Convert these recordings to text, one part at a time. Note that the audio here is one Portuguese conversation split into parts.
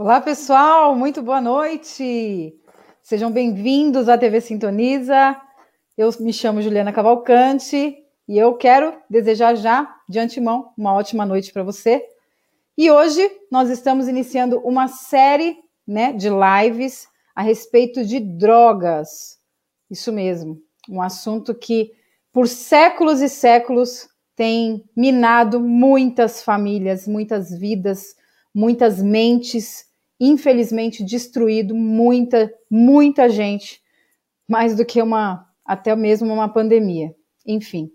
Olá, pessoal, muito boa noite. Sejam bem-vindos à TV Sintoniza. Eu me chamo Juliana Cavalcante e eu quero desejar já, de antemão, uma ótima noite para você. E hoje nós estamos iniciando uma série né, de lives a respeito de drogas. Isso mesmo, um assunto que por séculos e séculos tem minado muitas famílias, muitas vidas, muitas mentes infelizmente destruído muita, muita gente, mais do que uma, até mesmo uma pandemia. Enfim,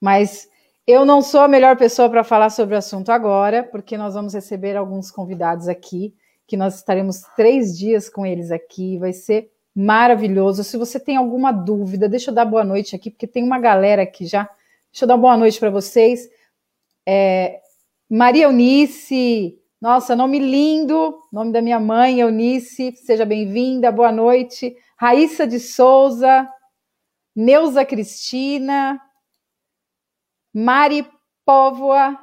mas eu não sou a melhor pessoa para falar sobre o assunto agora, porque nós vamos receber alguns convidados aqui, que nós estaremos três dias com eles aqui, vai ser maravilhoso. Se você tem alguma dúvida, deixa eu dar boa noite aqui, porque tem uma galera aqui já. Deixa eu dar boa noite para vocês. É, Maria Eunice, nossa, nome lindo, nome da minha mãe, Eunice, seja bem-vinda, boa noite. Raíssa de Souza, Neuza Cristina, Mari Póvoa,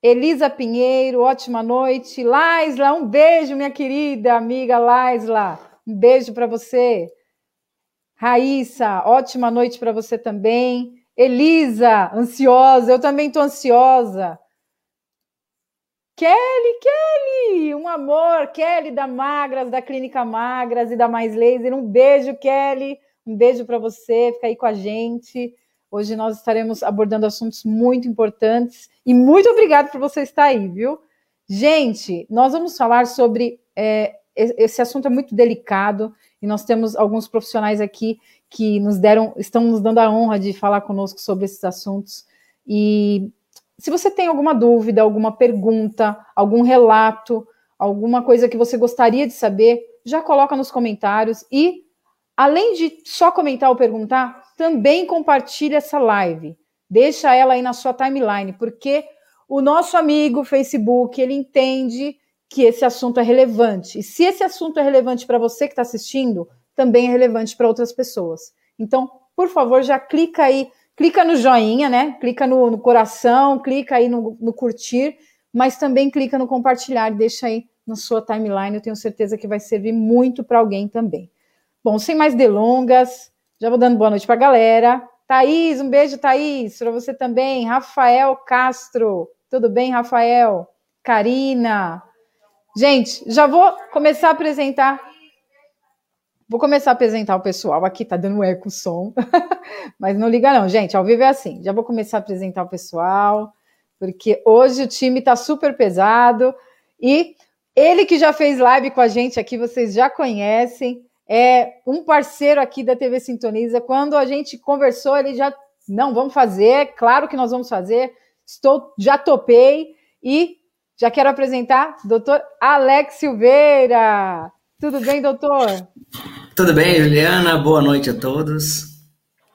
Elisa Pinheiro, ótima noite. Laisla, um beijo, minha querida amiga Laisla, um beijo para você. Raíssa, ótima noite para você também. Elisa, ansiosa, eu também estou ansiosa. Kelly, Kelly, um amor, Kelly da Magras, da Clínica Magras e da Mais Laser. Um beijo, Kelly. Um beijo para você, fica aí com a gente. Hoje nós estaremos abordando assuntos muito importantes e muito obrigado por você estar aí, viu? Gente, nós vamos falar sobre é, esse assunto é muito delicado e nós temos alguns profissionais aqui que nos deram, estão nos dando a honra de falar conosco sobre esses assuntos. E se você tem alguma dúvida, alguma pergunta, algum relato, alguma coisa que você gostaria de saber, já coloca nos comentários e além de só comentar ou perguntar, também compartilhe essa live. Deixa ela aí na sua timeline, porque o nosso amigo Facebook, ele entende que esse assunto é relevante. E se esse assunto é relevante para você que está assistindo, também é relevante para outras pessoas. Então, por favor, já clica aí clica no joinha, né? Clica no, no coração, clica aí no, no, curtir, mas também clica no compartilhar deixa aí na sua timeline. Eu tenho certeza que vai servir muito para alguém também. Bom, sem mais delongas, já vou dando boa noite para a galera. Thaís, um beijo, Thaís, para você também. Rafael Castro, tudo bem, Rafael? Karina. Gente, já vou começar a apresentar Vou começar a apresentar o pessoal. Aqui tá dando eco o som, mas não liga não, gente. Ao vivo é assim. Já vou começar a apresentar o pessoal, porque hoje o time tá super pesado e ele que já fez live com a gente aqui, vocês já conhecem, é um parceiro aqui da TV Sintoniza. Quando a gente conversou, ele já não vamos fazer, claro que nós vamos fazer. Estou já topei e já quero apresentar doutor Alex Silveira. Tudo bem, doutor? Tudo bem, Juliana? Boa noite a todos.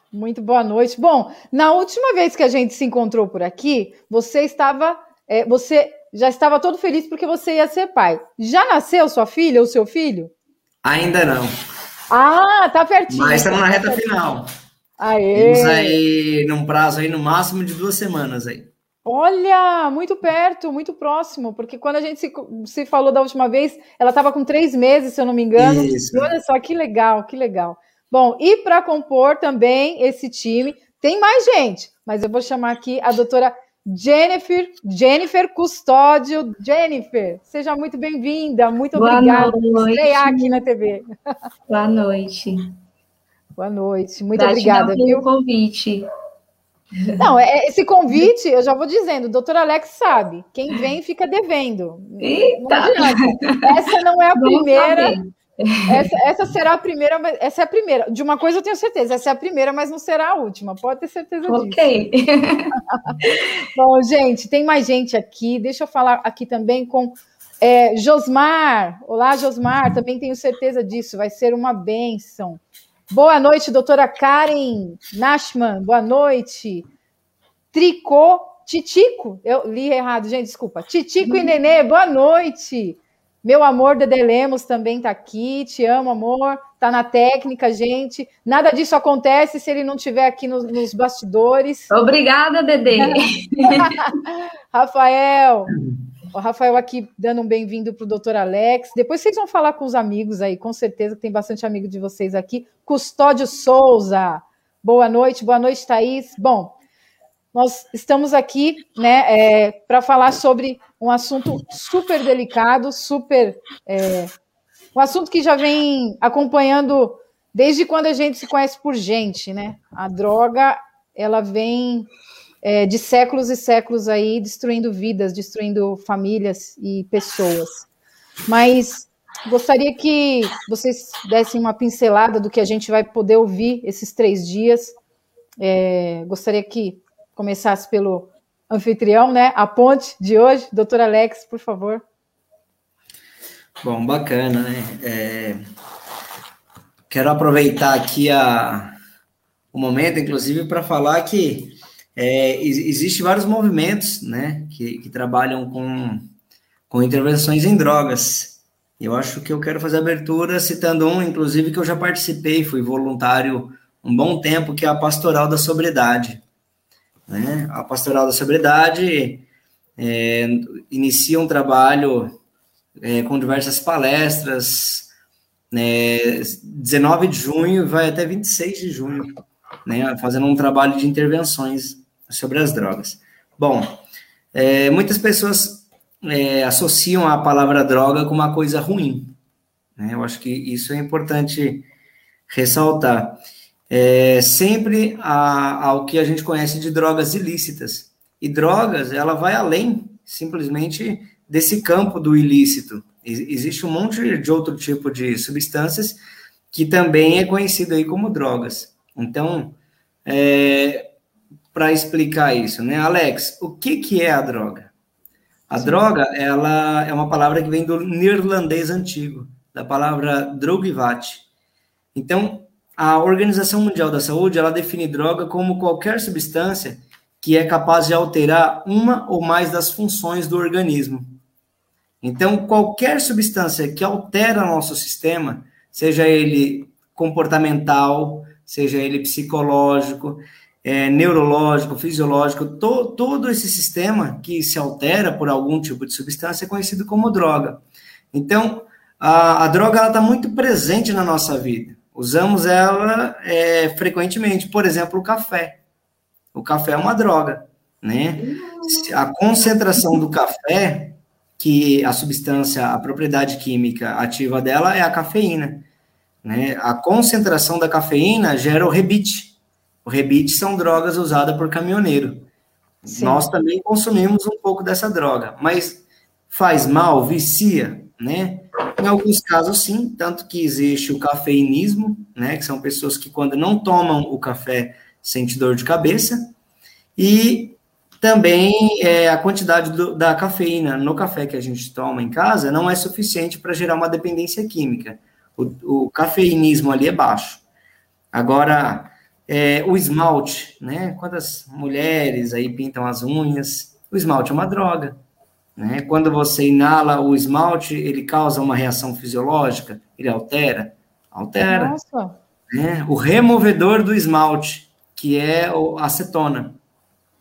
Muito boa noite. Bom, na última vez que a gente se encontrou por aqui, você estava, é, você já estava todo feliz porque você ia ser pai. Já nasceu sua filha ou seu filho? Ainda não. Ah, tá pertinho. Mas estamos na reta final. Aê. Estamos aí num prazo aí no máximo de duas semanas aí. Olha, muito perto, muito próximo, porque quando a gente se, se falou da última vez, ela estava com três meses, se eu não me engano. Isso. Olha só que legal, que legal. Bom, e para compor também esse time, tem mais gente, mas eu vou chamar aqui a doutora Jennifer, Jennifer Custódio. Jennifer, seja muito bem-vinda, muito Boa obrigada por estrear aqui na TV. Boa noite. Boa noite, muito obrigada. pelo convite. Não, é, esse convite, eu já vou dizendo, o doutor Alex sabe, quem vem fica devendo. Eita. Não essa não é a primeira. Essa, essa, será a primeira, essa é a primeira. De uma coisa eu tenho certeza, essa é a primeira, mas não será a última. Pode ter certeza disso. Ok. Bom, gente, tem mais gente aqui. Deixa eu falar aqui também com é, Josmar. Olá, Josmar. Também tenho certeza disso. Vai ser uma bênção. Boa noite, doutora Karen Nashman. Boa noite. Tricô, Titico. Eu li errado, gente, desculpa. Titico e Nenê, boa noite. Meu amor, Dede Lemos também tá aqui. Te amo, amor. Tá na técnica, gente. Nada disso acontece se ele não estiver aqui nos, nos bastidores. Obrigada, Dede. Rafael. O Rafael aqui dando um bem-vindo para o doutor Alex. Depois vocês vão falar com os amigos aí, com certeza que tem bastante amigo de vocês aqui. Custódio Souza, boa noite, boa noite, Thaís. Bom, nós estamos aqui né, é, para falar sobre um assunto super delicado, super. É, um assunto que já vem acompanhando desde quando a gente se conhece por gente, né? A droga, ela vem é, de séculos e séculos aí destruindo vidas, destruindo famílias e pessoas. Mas gostaria que vocês dessem uma pincelada do que a gente vai poder ouvir esses três dias. É, gostaria que começasse pelo anfitrião, né? A ponte de hoje, doutor Alex, por favor. Bom, bacana, né? É... Quero aproveitar aqui a... o momento, inclusive, para falar que é, Existem vários movimentos né, que, que trabalham com, com intervenções em drogas. Eu acho que eu quero fazer abertura citando um, inclusive, que eu já participei, fui voluntário um bom tempo, que é a Pastoral da Sobriedade. Né? A Pastoral da Sobriedade é, inicia um trabalho é, com diversas palestras, né, 19 de junho vai até 26 de junho, né, fazendo um trabalho de intervenções sobre as drogas. Bom, é, muitas pessoas é, associam a palavra droga com uma coisa ruim. Né? Eu acho que isso é importante ressaltar. É, sempre ao que a gente conhece de drogas ilícitas. E drogas, ela vai além simplesmente desse campo do ilícito. Existe um monte de outro tipo de substâncias que também é conhecido aí como drogas. Então, é, para explicar isso, né? Alex, o que, que é a droga? A Sim. droga, ela é uma palavra que vem do neerlandês antigo, da palavra drogivat. Então, a Organização Mundial da Saúde, ela define droga como qualquer substância que é capaz de alterar uma ou mais das funções do organismo. Então, qualquer substância que altera nosso sistema, seja ele comportamental, seja ele psicológico, é, neurológico, fisiológico, to, todo esse sistema que se altera por algum tipo de substância é conhecido como droga. Então, a, a droga está muito presente na nossa vida. Usamos ela é, frequentemente, por exemplo, o café. O café é uma droga, né? A concentração do café, que a substância, a propriedade química ativa dela é a cafeína, né? A concentração da cafeína gera o rebite, o rebite são drogas usadas por caminhoneiro. Sim. Nós também consumimos um pouco dessa droga, mas faz mal, vicia, né? Em alguns casos, sim, tanto que existe o cafeinismo, né? Que são pessoas que, quando não tomam o café, sentem dor de cabeça. E também é, a quantidade do, da cafeína no café que a gente toma em casa não é suficiente para gerar uma dependência química. O, o cafeinismo ali é baixo. Agora, é, o esmalte, né? Quantas mulheres aí pintam as unhas? O esmalte é uma droga, né? Quando você inala o esmalte, ele causa uma reação fisiológica? Ele altera? Altera. Nossa. Né? O removedor do esmalte, que é a acetona,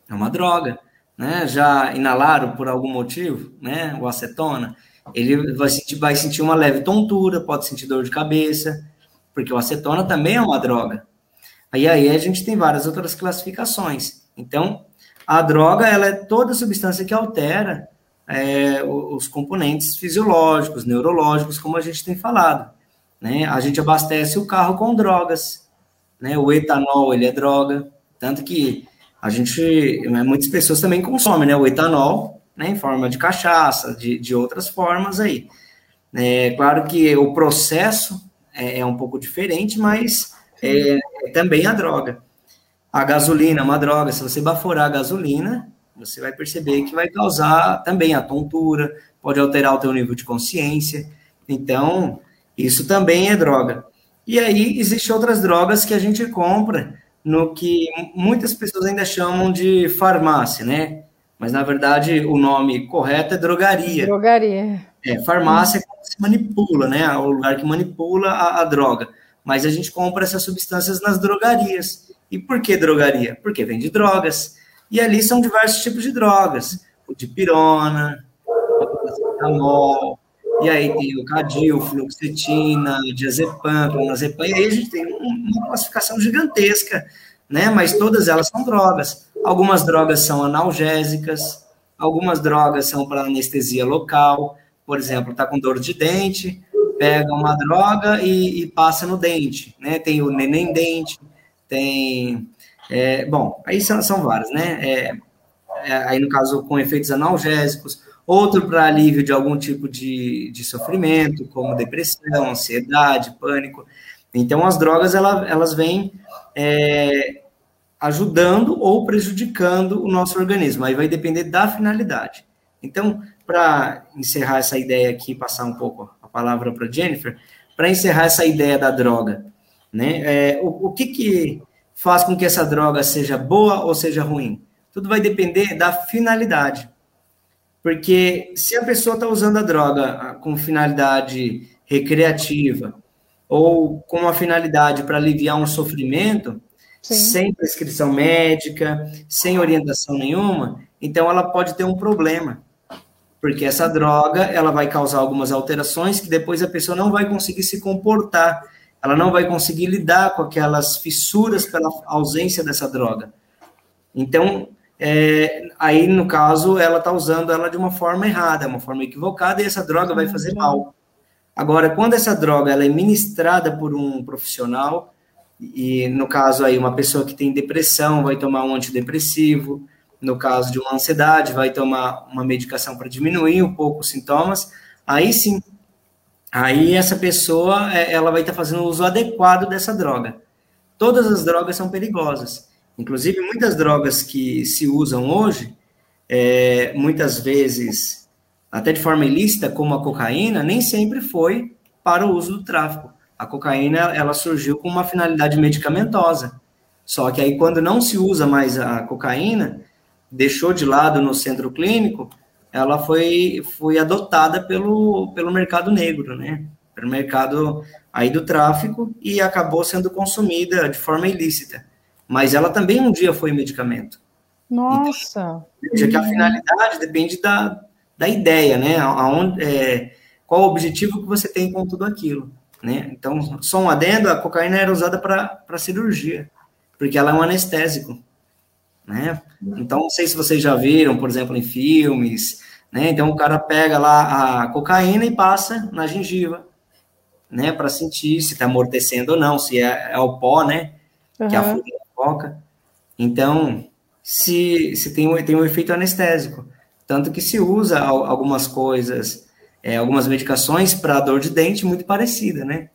é uma droga, né? Já inalaram por algum motivo, né? O acetona, ele vai sentir, vai sentir uma leve tontura, pode sentir dor de cabeça, porque o acetona também é uma droga, Aí, aí a gente tem várias outras classificações. Então, a droga ela é toda substância que altera é, os componentes fisiológicos, neurológicos, como a gente tem falado. Né? A gente abastece o carro com drogas. Né? O etanol ele é droga, tanto que a gente, né, muitas pessoas também consomem né, o etanol né, em forma de cachaça, de, de outras formas aí. É claro que o processo é, é um pouco diferente, mas é, é também a droga. A gasolina é uma droga. Se você baforar a gasolina, você vai perceber que vai causar também a tontura, pode alterar o teu nível de consciência. Então, isso também é droga. E aí, existem outras drogas que a gente compra no que muitas pessoas ainda chamam de farmácia, né? Mas, na verdade, o nome correto é drogaria. Drogaria. É, farmácia é como se manipula, né? É o lugar que manipula a, a droga mas a gente compra essas substâncias nas drogarias. E por que drogaria? Porque vende drogas. E ali são diversos tipos de drogas, o de pirona, paracetamol, e aí tem o cadil, fluoxetina, diazepam, clonazepam, e aí a gente tem uma classificação gigantesca, né? Mas todas elas são drogas. Algumas drogas são analgésicas, algumas drogas são para anestesia local, por exemplo, tá com dor de dente, pega uma droga e, e passa no dente, né? Tem o neném dente, tem, é, bom, aí são, são várias, né? É, é, aí no caso com efeitos analgésicos, outro para alívio de algum tipo de, de sofrimento, como depressão, ansiedade, pânico. Então, as drogas, ela, elas vêm é, ajudando ou prejudicando o nosso organismo. Aí vai depender da finalidade. Então, para encerrar essa ideia aqui, passar um pouco a palavra para Jennifer, para encerrar essa ideia da droga, né? É, o, o que, que faz com que essa droga seja boa ou seja ruim? Tudo vai depender da finalidade. Porque se a pessoa está usando a droga ah, com finalidade recreativa ou com uma finalidade para aliviar um sofrimento, Sim. sem prescrição médica, sem orientação nenhuma, então ela pode ter um problema. Porque essa droga, ela vai causar algumas alterações que depois a pessoa não vai conseguir se comportar, ela não vai conseguir lidar com aquelas fissuras pela ausência dessa droga. Então, é, aí no caso ela está usando ela de uma forma errada, uma forma equivocada, e essa droga vai fazer mal. Agora, quando essa droga ela é ministrada por um profissional, e no caso aí uma pessoa que tem depressão vai tomar um antidepressivo, no caso de uma ansiedade vai tomar uma medicação para diminuir um pouco os sintomas, aí sim, aí essa pessoa é, ela vai estar tá fazendo o uso adequado dessa droga. Todas as drogas são perigosas. Inclusive, muitas drogas que se usam hoje, é, muitas vezes, até de forma ilícita, como a cocaína, nem sempre foi para o uso do tráfico. A cocaína, ela surgiu com uma finalidade medicamentosa. Só que aí, quando não se usa mais a cocaína, deixou de lado no centro clínico, ela foi, foi adotada pelo, pelo mercado negro, né? Pelo mercado aí do tráfico e acabou sendo consumida de forma ilícita mas ela também um dia foi medicamento. Nossa! Então, veja que a finalidade depende da, da ideia, né? Aonde, é, qual o objetivo que você tem com tudo aquilo, né? Então, só um adendo, a cocaína era usada para cirurgia, porque ela é um anestésico, né? Então, não sei se vocês já viram, por exemplo, em filmes, né? Então, o cara pega lá a cocaína e passa na gengiva, né? Para sentir se está amortecendo ou não, se é, é o pó, né? Uhum. Que a fruta foca. Então, se, se tem, tem um efeito anestésico. Tanto que se usa algumas coisas, é, algumas medicações para dor de dente muito parecida, né?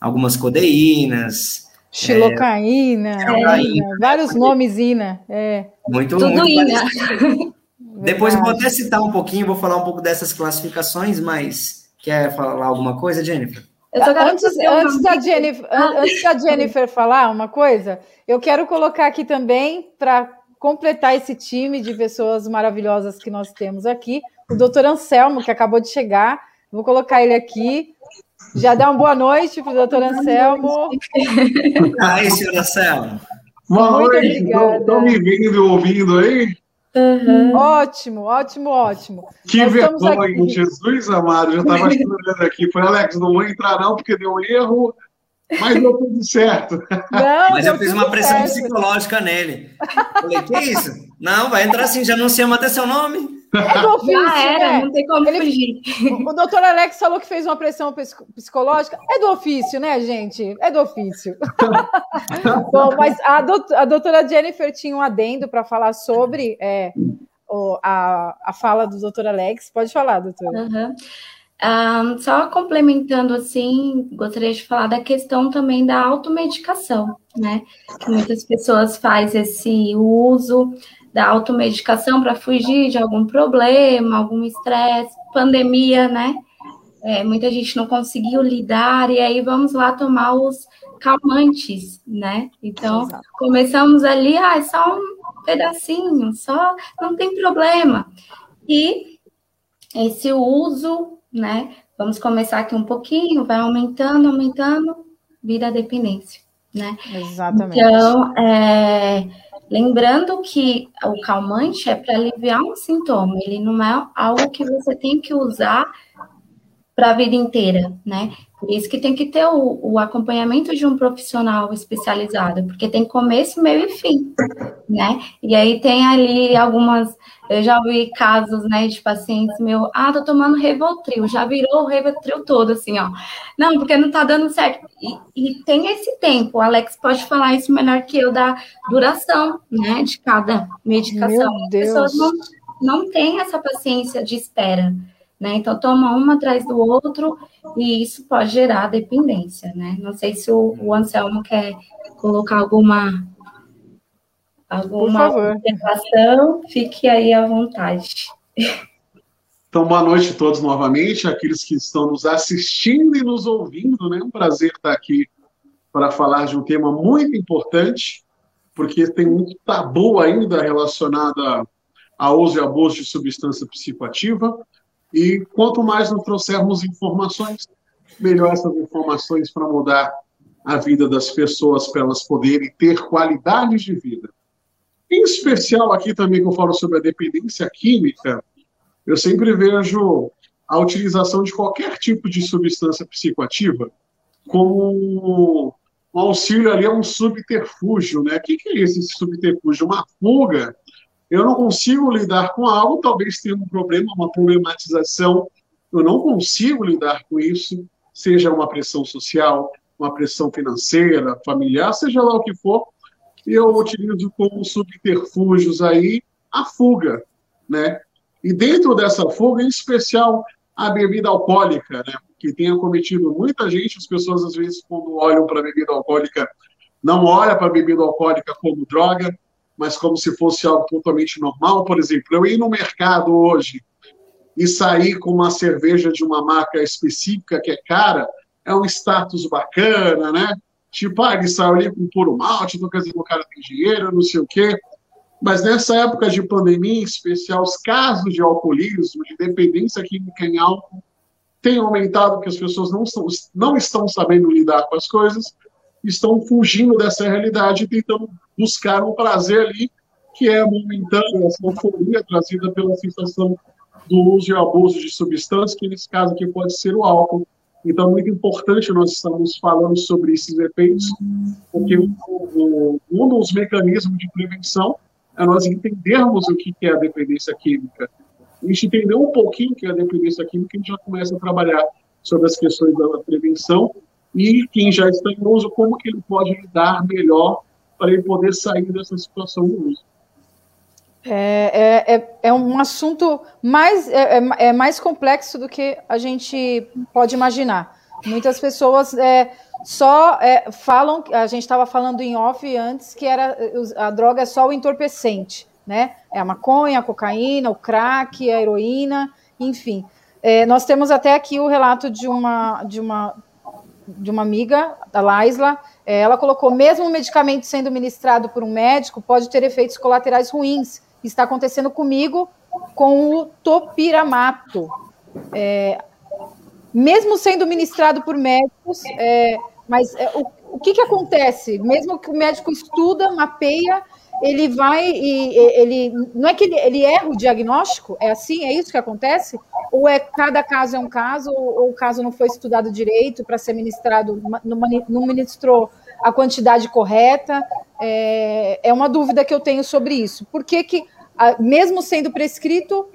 Algumas codeínas. Xilocaína, é, vários nomes ina. É. Muito, Tudo muito ina. Depois eu vou até citar um pouquinho, vou falar um pouco dessas classificações, mas quer falar alguma coisa, Jennifer? antes, antes, da Jennifer, antes da Jennifer falar uma coisa, eu quero colocar aqui também, para completar esse time de pessoas maravilhosas que nós temos aqui, o doutor Anselmo, que acabou de chegar. Vou colocar ele aqui. Já dá uma boa noite para o doutor Anselmo. Aí, senhor Anselmo. Boa noite. Estão me vendo ouvindo aí? Uhum. Ótimo, ótimo, ótimo. Que Nós vergonha, Jesus amado, já estava chorando aqui. Falei, Alex, não vou entrar não, porque deu erro, mas deu tudo certo. Não, mas eu fiz uma pressão certo. psicológica nele. Falei, que isso? Não, vai entrar assim, já não sei até seu nome. É do ofício, Já era, né? não tem como Ele, fugir. O, doutor Alex falou que fez uma pressão psicológica. É do ofício, né, gente? É do ofício. Bom, mas a, doutora, a doutora Jennifer tinha um adendo para falar sobre é, o, a, a fala do doutor Alex. Pode falar, doutora. Uhum. Um, só complementando assim, gostaria de falar da questão também da automedicação, né? Que muitas pessoas fazem esse uso da automedicação para fugir de algum problema, algum estresse, pandemia, né? É, muita gente não conseguiu lidar, e aí vamos lá tomar os calmantes, né? Então, Exato. começamos ali, ah, é só um pedacinho, só não tem problema. E esse uso, né? Vamos começar aqui um pouquinho, vai aumentando, aumentando, vira dependência, né? Exatamente. Então, é, Lembrando que o calmante é para aliviar um sintoma, ele não é algo que você tem que usar para a vida inteira, né? Por isso que tem que ter o, o, acompanhamento de um profissional especializado, porque tem começo, meio e fim, né? E aí tem ali algumas, eu já vi casos, né, de pacientes meu, ah, tô tomando Revotril, já virou o Revotril todo, assim, ó. Não, porque não tá dando certo. E, e tem esse tempo, o Alex pode falar isso melhor que eu, da duração, né, de cada medicação. Meu Deus. As pessoas não, não têm essa paciência de espera. Né? Então, toma uma atrás do outro e isso pode gerar dependência, né? Não sei se o, o Anselmo quer colocar alguma alguma observação, fique aí à vontade. Então, boa noite a todos novamente, aqueles que estão nos assistindo e nos ouvindo, né? Um prazer estar aqui para falar de um tema muito importante, porque tem muito tabu ainda relacionado ao uso e abuso de substância psicoativa. E quanto mais nos trouxermos informações, melhor essas informações para mudar a vida das pessoas, para elas poderem ter qualidade de vida. Em especial, aqui também que eu falo sobre a dependência química, eu sempre vejo a utilização de qualquer tipo de substância psicoativa como um auxílio ali a um subterfúgio, né? O que é esse subterfúgio? Uma fuga eu não consigo lidar com algo, talvez tenha um problema, uma problematização, eu não consigo lidar com isso, seja uma pressão social, uma pressão financeira, familiar, seja lá o que for, eu utilizo como subterfúgios aí a fuga, né? E dentro dessa fuga, em especial a bebida alcoólica, né? Que tem acometido muita gente, as pessoas às vezes quando olham para a bebida alcoólica, não olham para a bebida alcoólica como droga, mas como se fosse algo totalmente normal. Por exemplo, eu ir no mercado hoje e sair com uma cerveja de uma marca específica que é cara, é um status bacana, né? Tipo, ah, ele saiu ali com puro malte, então quer o cara tem dinheiro, não sei o quê. Mas nessa época de pandemia, em especial, os casos de alcoolismo, de dependência química em álcool, têm aumentado porque as pessoas não, estão não estão sabendo lidar com as coisas, estão fugindo dessa realidade tentando buscar um prazer ali que é momentâneo, essa euforia trazida pela sensação do uso e abuso de substâncias, que nesse caso aqui pode ser o álcool. Então, é muito importante nós estamos falando sobre esses efeitos, porque um dos mecanismos de prevenção é nós entendermos o que é a dependência química. A gente entender um pouquinho o que é a dependência química, a gente já começa a trabalhar sobre as questões da prevenção e quem já está em uso, como que ele pode lidar melhor para ele poder sair dessa situação do uso. É, é, é, é um assunto mais, é, é, é, mais complexo do que a gente pode imaginar. Muitas pessoas é, só é, falam, a gente estava falando em off antes, que era a droga é só o entorpecente, né? É a maconha, a cocaína, o crack, a heroína, enfim. É, nós temos até aqui o relato de uma, de uma de uma amiga, da Laisla, é, ela colocou, mesmo o medicamento sendo ministrado por um médico, pode ter efeitos colaterais ruins. Está acontecendo comigo com o topiramato. É, mesmo sendo ministrado por médicos, é, mas é, o, o que, que acontece? Mesmo que o médico estuda, mapeia, ele vai e ele não é que ele, ele erra o diagnóstico, é assim, é isso que acontece? Ou é cada caso é um caso, ou, ou o caso não foi estudado direito para ser ministrado, não, não ministrou a quantidade correta? É, é uma dúvida que eu tenho sobre isso. Por que, que mesmo sendo prescrito,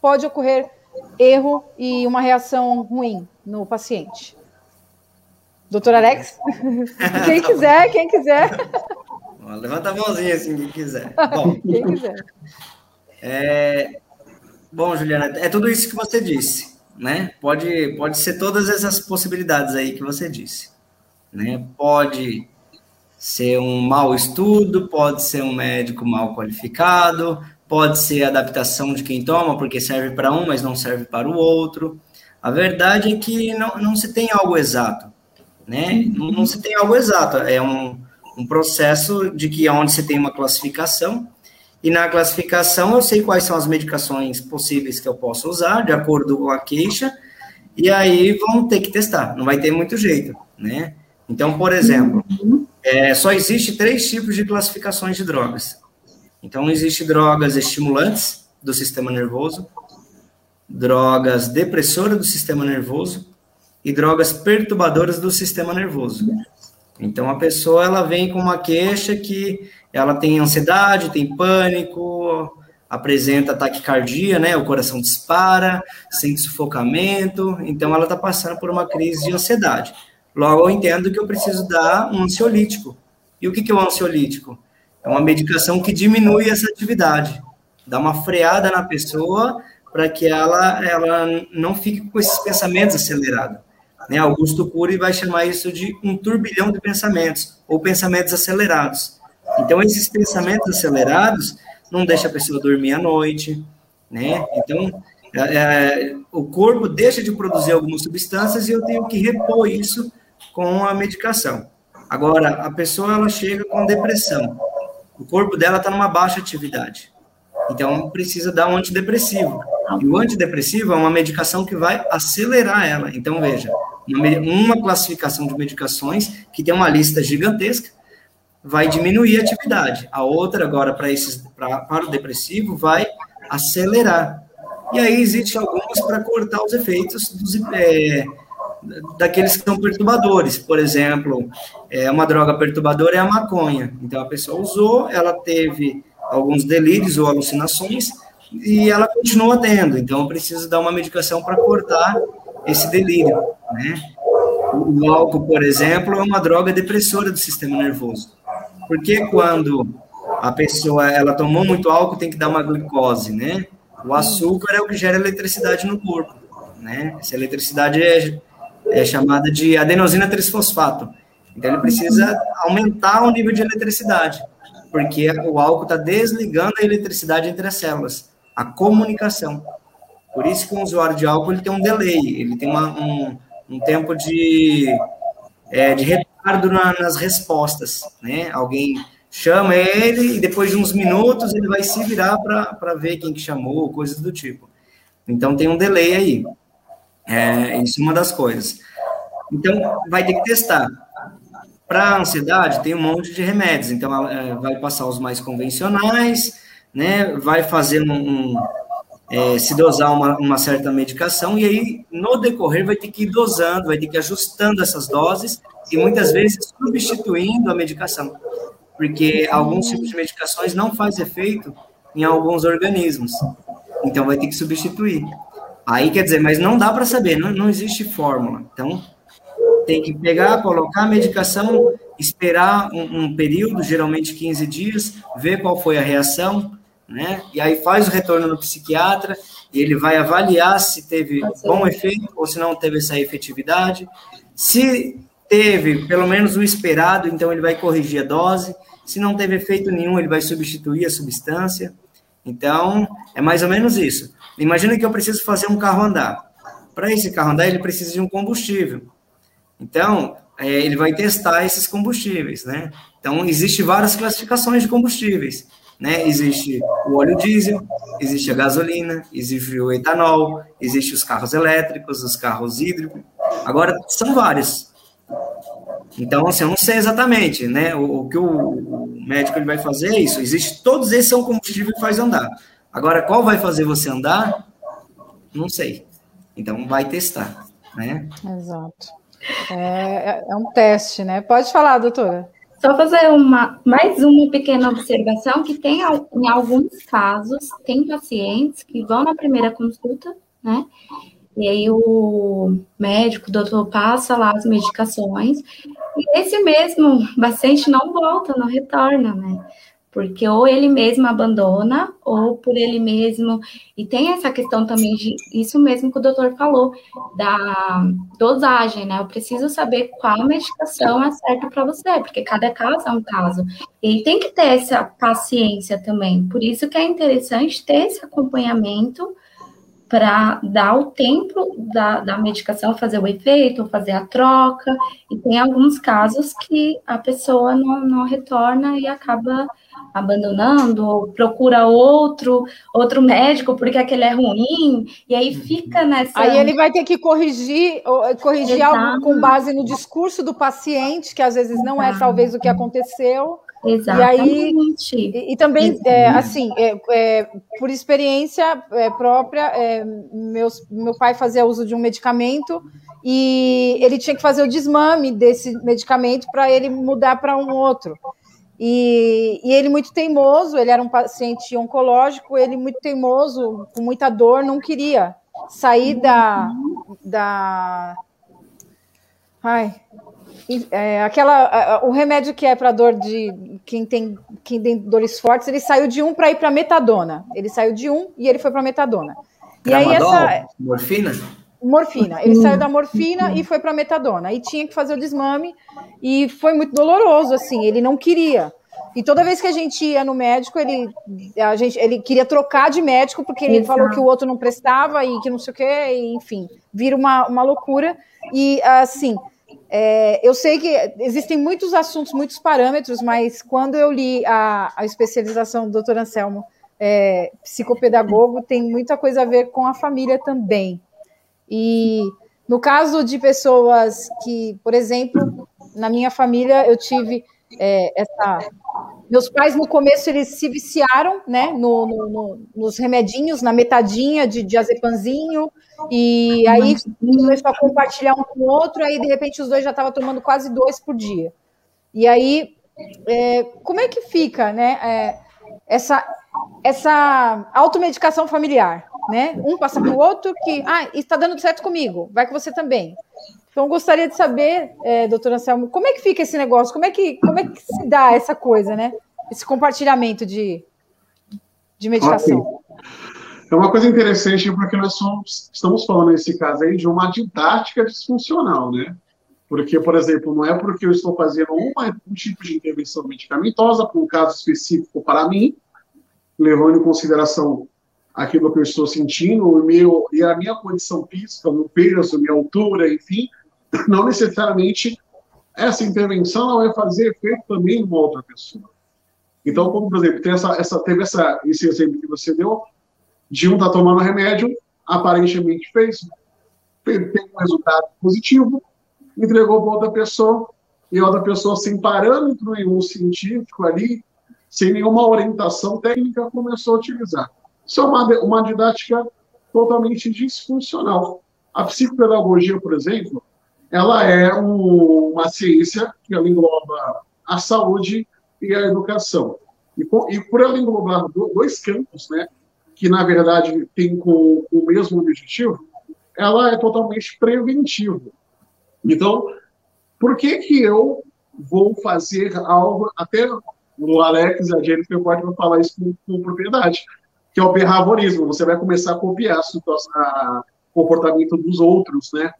pode ocorrer erro e uma reação ruim no paciente? Doutor Alex? quem quiser, quem quiser. Levanta a mãozinha assim, quem quiser. Bom, quem quiser. É, bom, Juliana, é tudo isso que você disse, né? Pode, pode ser todas essas possibilidades aí que você disse, né? Pode ser um mau estudo, pode ser um médico mal qualificado, pode ser adaptação de quem toma, porque serve para um, mas não serve para o outro. A verdade é que não, não se tem algo exato, né? Não, não se tem algo exato, é um um processo de que onde você tem uma classificação, e na classificação eu sei quais são as medicações possíveis que eu posso usar, de acordo com a queixa, e aí vão ter que testar, não vai ter muito jeito, né? Então, por exemplo, é, só existe três tipos de classificações de drogas. Então, existem drogas estimulantes do sistema nervoso, drogas depressoras do sistema nervoso e drogas perturbadoras do sistema nervoso. Então, a pessoa ela vem com uma queixa que ela tem ansiedade, tem pânico, apresenta taquicardia, né? O coração dispara, sente sufocamento, então ela está passando por uma crise de ansiedade. Logo, eu entendo que eu preciso dar um ansiolítico. E o que, que é um ansiolítico? É uma medicação que diminui essa atividade, dá uma freada na pessoa para que ela, ela não fique com esses pensamentos acelerados. Né? Augusto Cury vai chamar isso de um turbilhão de pensamentos, ou pensamentos acelerados. Então, esses pensamentos acelerados não deixam a pessoa dormir à noite, né? Então, é, é, o corpo deixa de produzir algumas substâncias e eu tenho que repor isso com a medicação. Agora, a pessoa ela chega com depressão. O corpo dela está numa baixa atividade. Então, precisa dar um antidepressivo. E o antidepressivo é uma medicação que vai acelerar ela. Então, veja, uma classificação de medicações que tem uma lista gigantesca vai diminuir a atividade. A outra, agora, para esses pra, para o depressivo, vai acelerar. E aí existem algumas para cortar os efeitos dos, é, daqueles que são perturbadores. Por exemplo, é, uma droga perturbadora é a maconha. Então, a pessoa usou, ela teve alguns delírios ou alucinações, e ela continua tendo. Então, eu preciso dar uma medicação para cortar esse delírio, né? O álcool, por exemplo, é uma droga depressora do sistema nervoso. Porque quando a pessoa ela tomou muito álcool, tem que dar uma glicose, né? O açúcar é o que gera eletricidade no corpo, né? Essa eletricidade é, é chamada de adenosina trisfosfato. Então ele precisa aumentar o nível de eletricidade, porque o álcool está desligando a eletricidade entre as células a comunicação. Por isso que o usuário de álcool ele tem um delay, ele tem uma, um, um tempo de, é, de retardo na, nas respostas. Né? Alguém chama ele e depois de uns minutos ele vai se virar para ver quem que chamou, coisas do tipo. Então tem um delay aí. É, isso é uma das coisas. Então vai ter que testar. Para a ansiedade tem um monte de remédios, então é, vai passar os mais convencionais, né, vai fazer um, um é, se dosar uma, uma, certa medicação, e aí, no decorrer, vai ter que ir dosando, vai ter que ir ajustando essas doses, e muitas vezes substituindo a medicação, porque alguns tipos de medicações não faz efeito em alguns organismos, então vai ter que substituir. Aí, quer dizer, mas não dá para saber, não, não existe fórmula, então tem que pegar, colocar a medicação, esperar um, um período, geralmente 15 dias, ver qual foi a reação, né? E aí faz o retorno no psiquiatra, e ele vai avaliar se teve bom efeito ou se não teve essa efetividade. Se teve pelo menos o esperado, então ele vai corrigir a dose. Se não teve efeito nenhum, ele vai substituir a substância. Então, é mais ou menos isso. Imagina que eu preciso fazer um carro andar. Para esse carro andar, ele precisa de um combustível. Então, é, ele vai testar esses combustíveis, né? Então, existe várias classificações de combustíveis. Né? Existe o óleo diesel, existe a gasolina, existe o etanol, existe os carros elétricos, os carros hídricos. Agora, são vários. Então, assim, eu não sei exatamente, né? O, o que o, médico ele vai fazer é isso. Existe, todos esses são combustíveis que faz andar. Agora, qual vai fazer você andar? Não sei. Então, vai testar, né? Exato. É, é um teste, né? Pode falar, doutora. Só fazer uma, mais uma pequena observação, que tem em alguns casos, tem pacientes que vão na primeira consulta, né? E aí o médico, o doutor, passa lá as medicações, e esse mesmo paciente não volta, não retorna, né? Porque ou ele mesmo abandona, ou por ele mesmo. E tem essa questão também de isso mesmo que o doutor falou, da dosagem, né? Eu preciso saber qual medicação é certa para você, porque cada caso é um caso. E tem que ter essa paciência também. Por isso que é interessante ter esse acompanhamento para dar o tempo da, da medicação fazer o efeito, fazer a troca. E tem alguns casos que a pessoa não, não retorna e acaba abandonando, ou procura outro, outro médico porque aquele é ruim, e aí uhum. fica nessa. Aí ele vai ter que corrigir, corrigir algo com base no discurso do paciente, que às vezes não é talvez o que aconteceu. Exatamente. E, aí, e, e também, é, assim, é, é, por experiência é, própria, é, meus, meu pai fazia uso de um medicamento e ele tinha que fazer o desmame desse medicamento para ele mudar para um outro. E, e, ele muito teimoso, ele era um paciente oncológico, ele muito teimoso, com muita dor, não queria sair da, da ai, é, aquela, o remédio que é para dor de quem tem, quem tem dores fortes, ele saiu de um para ir para metadona. Ele saiu de um e ele foi para metadona. E aí essa morfina? Morfina. Ele saiu da morfina e foi para metadona. E tinha que fazer o desmame e foi muito doloroso assim, ele não queria. E toda vez que a gente ia no médico, ele, a gente, ele queria trocar de médico, porque ele Exato. falou que o outro não prestava e que não sei o quê, e, enfim, vira uma, uma loucura. E, assim, é, eu sei que existem muitos assuntos, muitos parâmetros, mas quando eu li a, a especialização do doutor Anselmo, é, psicopedagogo, tem muita coisa a ver com a família também. E no caso de pessoas que, por exemplo, na minha família eu tive é, essa. Meus pais, no começo, eles se viciaram né, no, no, no nos remedinhos, na metadinha de diazepanzinho, e aí começou a compartilhar um com o outro, aí de repente os dois já estavam tomando quase dois por dia. E aí, é, como é que fica né, é, essa, essa automedicação familiar? Né? Um passa para o outro que, ah, está dando certo comigo, vai com você também. Então, gostaria de saber, é, doutora Anselmo, como é que fica esse negócio? Como é que, como é que se dá essa coisa, né? Esse compartilhamento de, de medicação. Okay. É uma coisa interessante porque nós somos, estamos falando nesse caso aí de uma didática disfuncional, né? Porque, por exemplo, não é porque eu estou fazendo um tipo de intervenção medicamentosa para um caso específico para mim, levando em consideração aquilo que eu estou sentindo, o meu, e a minha condição física, o meu peso, a minha altura, enfim, não necessariamente essa intervenção vai fazer efeito também em uma outra pessoa. Então, como, por exemplo, tem essa, essa, teve essa, esse exemplo que você deu, de um tá tomando remédio, aparentemente fez, tem um resultado positivo, entregou para outra pessoa, e outra pessoa sem parâmetro nenhum científico ali, sem nenhuma orientação técnica, começou a utilizar. Isso é uma, uma didática totalmente disfuncional. A psicopedagogia, por exemplo, ela é um, uma ciência que ela engloba a saúde e a educação. E, e por ela englobar dois campos, né, que na verdade tem com, com o mesmo objetivo, ela é totalmente preventiva. Então, por que que eu vou fazer algo, até o Alex e a Jennifer podem falar isso com, com propriedade, que é o behaviorismo, você vai começar a copiar o comportamento dos outros, né?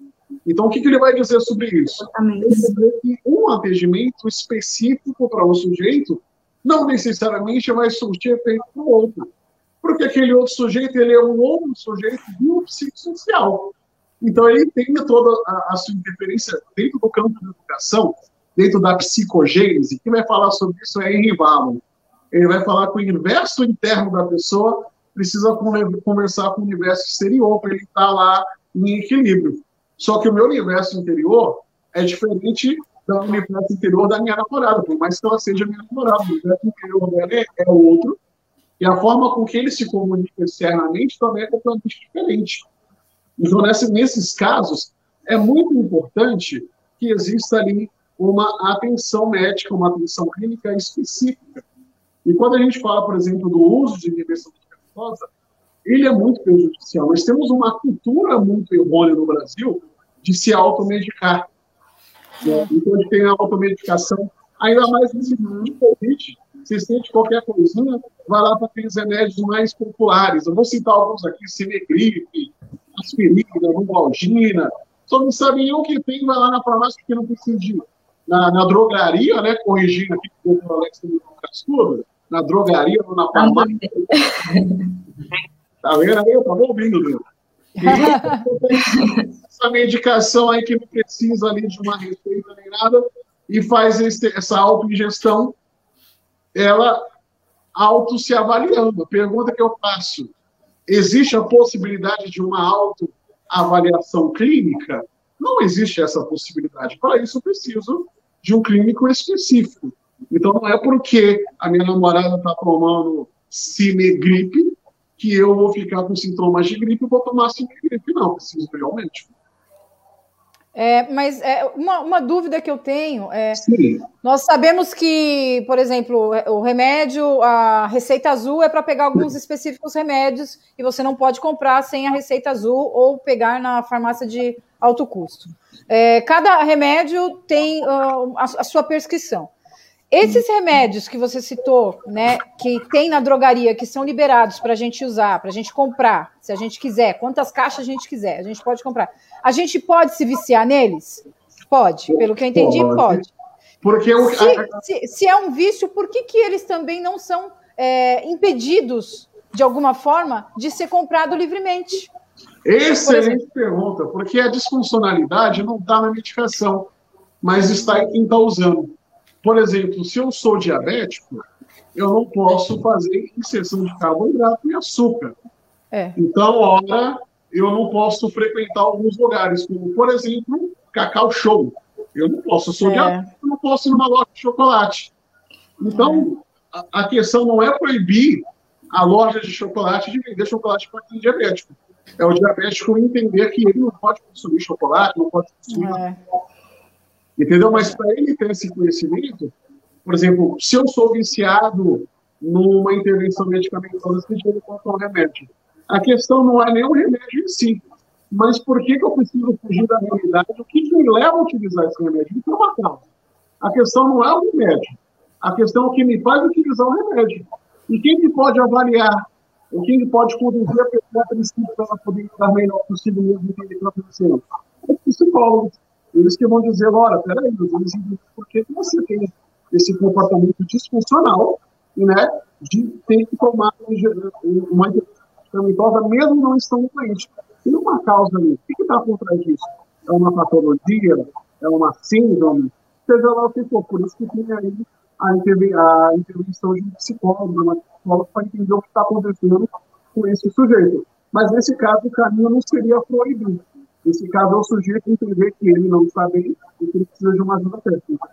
Então, o que, que, ele vai dizer sobre isso? Ele vai dizer que um atendimento específico para um sujeito não necessariamente vai surtir efeito para o outro. Porque aquele outro sujeito, ele é um outro sujeito biopsicossocial. Então, ele tem toda a, a, sua interferência dentro do campo da educação, dentro da psicogênese. Quem vai falar sobre isso é Henry Ballon. Ele vai falar que o universo interno da pessoa precisa conversar com o universo exterior para ele estar lá em equilíbrio. Só que o meu universo interior é diferente do universo interior da minha namorada, por mais que ela seja minha namorada. O universo interior dela é, é outro, e a forma com que ele se comunica externamente também é completamente diferente. Então, nesses casos, é muito importante que exista ali uma atenção médica, uma atenção clínica específica. E quando a gente fala, por exemplo, do uso de inibção medicamentosa, ele é muito prejudicial. Nós temos uma cultura muito errônea no Brasil de se automedicar. Né? Então, a gente tem a automedicação, ainda mais nesse Covid. Você sente qualquer coisinha, vai lá para aqueles remédios mais populares. Eu vou citar alguns aqui: Cinegripe, aspirina, lumbalgina. Só não sabe nem o que tem, vai lá na farmácia porque não precisa de. Na, na drogaria, né? Corrigindo aqui, o doutor Alex tem tudo. Na drogaria ou na farmácia. tá vendo aí? Eu tava ouvindo, viu? Essa medicação aí que não precisa ali de uma receita nem nada e faz esse, essa autoingestão, ela auto se avaliando. A pergunta que eu faço: existe a possibilidade de uma autoavaliação clínica? Não existe essa possibilidade. Para isso, eu preciso de um clínico específico. Então não é porque a minha namorada está tomando Cimegripe que eu vou ficar com sintomas de gripe e vou tomar Cimegripe. Não, preciso ver ao médico. É, mas é, uma, uma, dúvida que eu tenho é: Sim. nós sabemos que, por exemplo, o remédio, a receita azul é para pegar alguns específicos remédios e você não pode comprar sem a receita azul ou pegar na farmácia de alto custo. É, cada remédio tem uh, a, a sua prescrição. Esses remédios que você citou, né, que tem na drogaria, que são liberados para a gente usar, para a gente comprar, se a gente quiser, quantas caixas a gente quiser, a gente pode comprar. A gente pode se viciar neles? Pode, pelo que eu entendi, pode. pode. Porque eu... se, se, se, é um vício, por que, que eles também não são é, impedidos, de alguma forma, de ser comprado livremente? Excelente pergunta, porque a disfuncionalidade não está na medicação, mas está em quem está usando. Por exemplo, se eu sou diabético, eu não posso fazer inserção de carboidrato e açúcar. É. Então, ora, eu não posso frequentar alguns lugares, como, por exemplo, Cacau Show. Eu não posso, eu sou é. diabético, eu não posso ir numa loja de chocolate. Então, é. a, a, questão não é proibir a loja de chocolate de vender chocolate para quem é diabético. É o diabético entender que ele não pode consumir chocolate, não pode consumir. É. Entendeu? Mas para ele ter esse conhecimento, por exemplo, se eu sou viciado numa intervenção medicamentosa, que ele comprar um remédio. A questão não é nem o remédio em si, mas por que, que eu preciso fugir da realidade? O que, que me leva a utilizar esse remédio? Então, uma causa. A questão não é o remédio. A questão é o que me faz utilizar o remédio. E quem que pode avaliar? Ou quem que pode conduzir a pessoa a princípio para ela poder estar melhor possível mesmo o que está o psicólogo. Eles que vão dizer, olha, peraí, por que você tem esse comportamento disfuncional, né, de ter que tomar uma medicamentosa mesmo não estando doente. Tem uma causa ali. O que está por trás disso? É uma patologia? É uma síndrome? Seja lá o que for. Por isso que tem aí a, intervenção de um psicólogo, uma psicóloga, para entender o que está acontecendo com esse sujeito. Mas nesse caso, o caminho não seria proibir. Nesse caso, é o sujeito entender que ele não está bem e que ele precisa de uma ajuda técnica.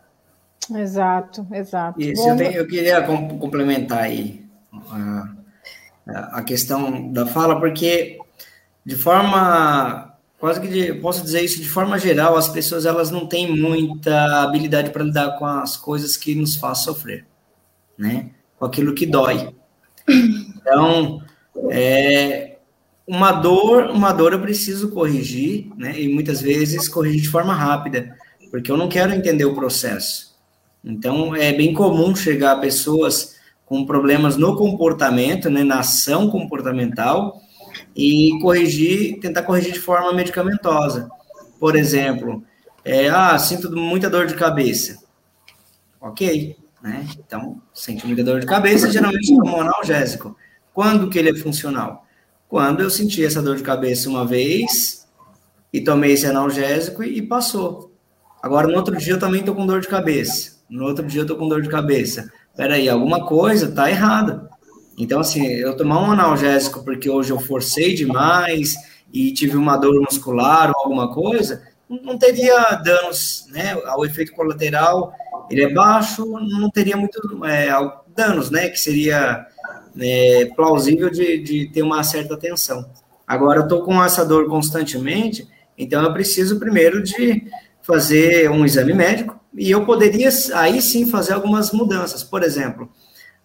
Exato, exato. Isso, Bom, eu, tenho, eu, queria complementar aí a, a questão da fala, porque de forma, quase que de, posso dizer isso, de forma geral, as pessoas elas não têm muita habilidade para lidar com as coisas que nos fazem sofrer, né? Com aquilo que dói. Então, é, uma dor, uma dor eu preciso corrigir, né? E muitas vezes corrigir de forma rápida, porque eu não quero entender o processo. Então, é bem comum chegar pessoas com problemas no comportamento, né, na ação comportamental, e corrigir, tentar corrigir de forma medicamentosa. Por exemplo, é, ah, sinto muita dor de cabeça. Ok, né? Então, sente muita dor de cabeça, geralmente toma um analgésico. Quando que ele é funcional? Quando eu senti essa dor de cabeça uma vez e tomei esse analgésico e, passou. Agora, no outro dia, eu também tô com dor de cabeça. No outro dia, eu tô com dor de cabeça. Peraí, alguma coisa tá errada. Então, assim, eu tomar um analgésico porque hoje eu forcei demais e tive uma dor muscular ou alguma coisa, não teria danos, né? O efeito colateral, ele é baixo, não teria muito é, danos, né? Que seria é, plausível de, de ter uma certa tensão. Agora, eu estou com essa dor constantemente, então eu preciso primeiro de fazer um exame médico e eu poderia aí sim fazer algumas mudanças. Por exemplo,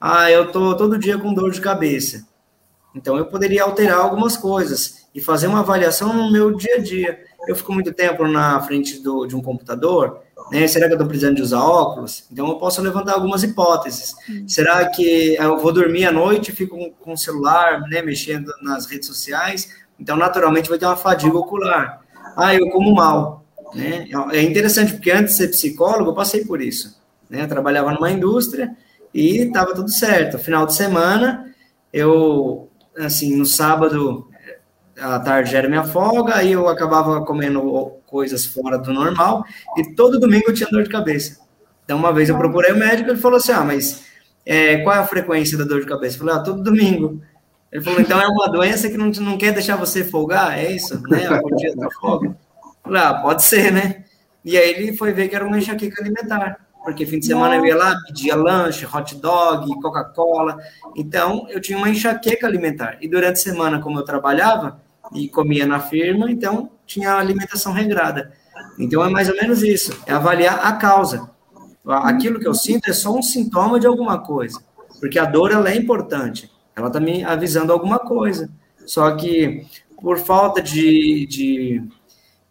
ah, eu estou todo dia com dor de cabeça. Então eu poderia alterar algumas coisas e fazer uma avaliação no meu dia a dia. Eu fico muito tempo na frente do, de um computador, né? Será que eu estou precisando de usar óculos? Então eu posso levantar algumas hipóteses. Hum. Será que eu vou dormir à noite e fico com o celular, né, mexendo nas redes sociais? Então naturalmente vai ter uma fadiga ocular. Ah, eu como mal. Né? É interessante porque antes de ser psicólogo eu passei por isso. Né? Eu trabalhava numa indústria e estava tudo certo. Final de semana eu assim no sábado à tarde era minha folga, aí eu acabava comendo coisas fora do normal, e todo domingo eu tinha dor de cabeça. Então, uma vez eu procurei o médico, ele falou assim, ah, mas é, qual é a frequência da dor de cabeça? Eu falei, ah, todo domingo. Ele falou, então é uma doença que não, não quer deixar você folgar? É isso, né? Dia da folga. Eu falei, ah, pode ser, né? E aí ele foi ver que era uma enxaqueca alimentar. porque fim de semana eu ia lá, pedia lanche, hot dog, Coca-Cola. Então, eu tinha uma enxaqueca alimentar. E durante a semana, como eu trabalhava e comia na firma, então tinha alimentação regrada. Então, é mais ou menos isso, é avaliar a causa. Aquilo que eu sinto é só um sintoma de alguma coisa, porque a dor, ela é importante. Ela está me avisando alguma coisa. Só que, por falta de, de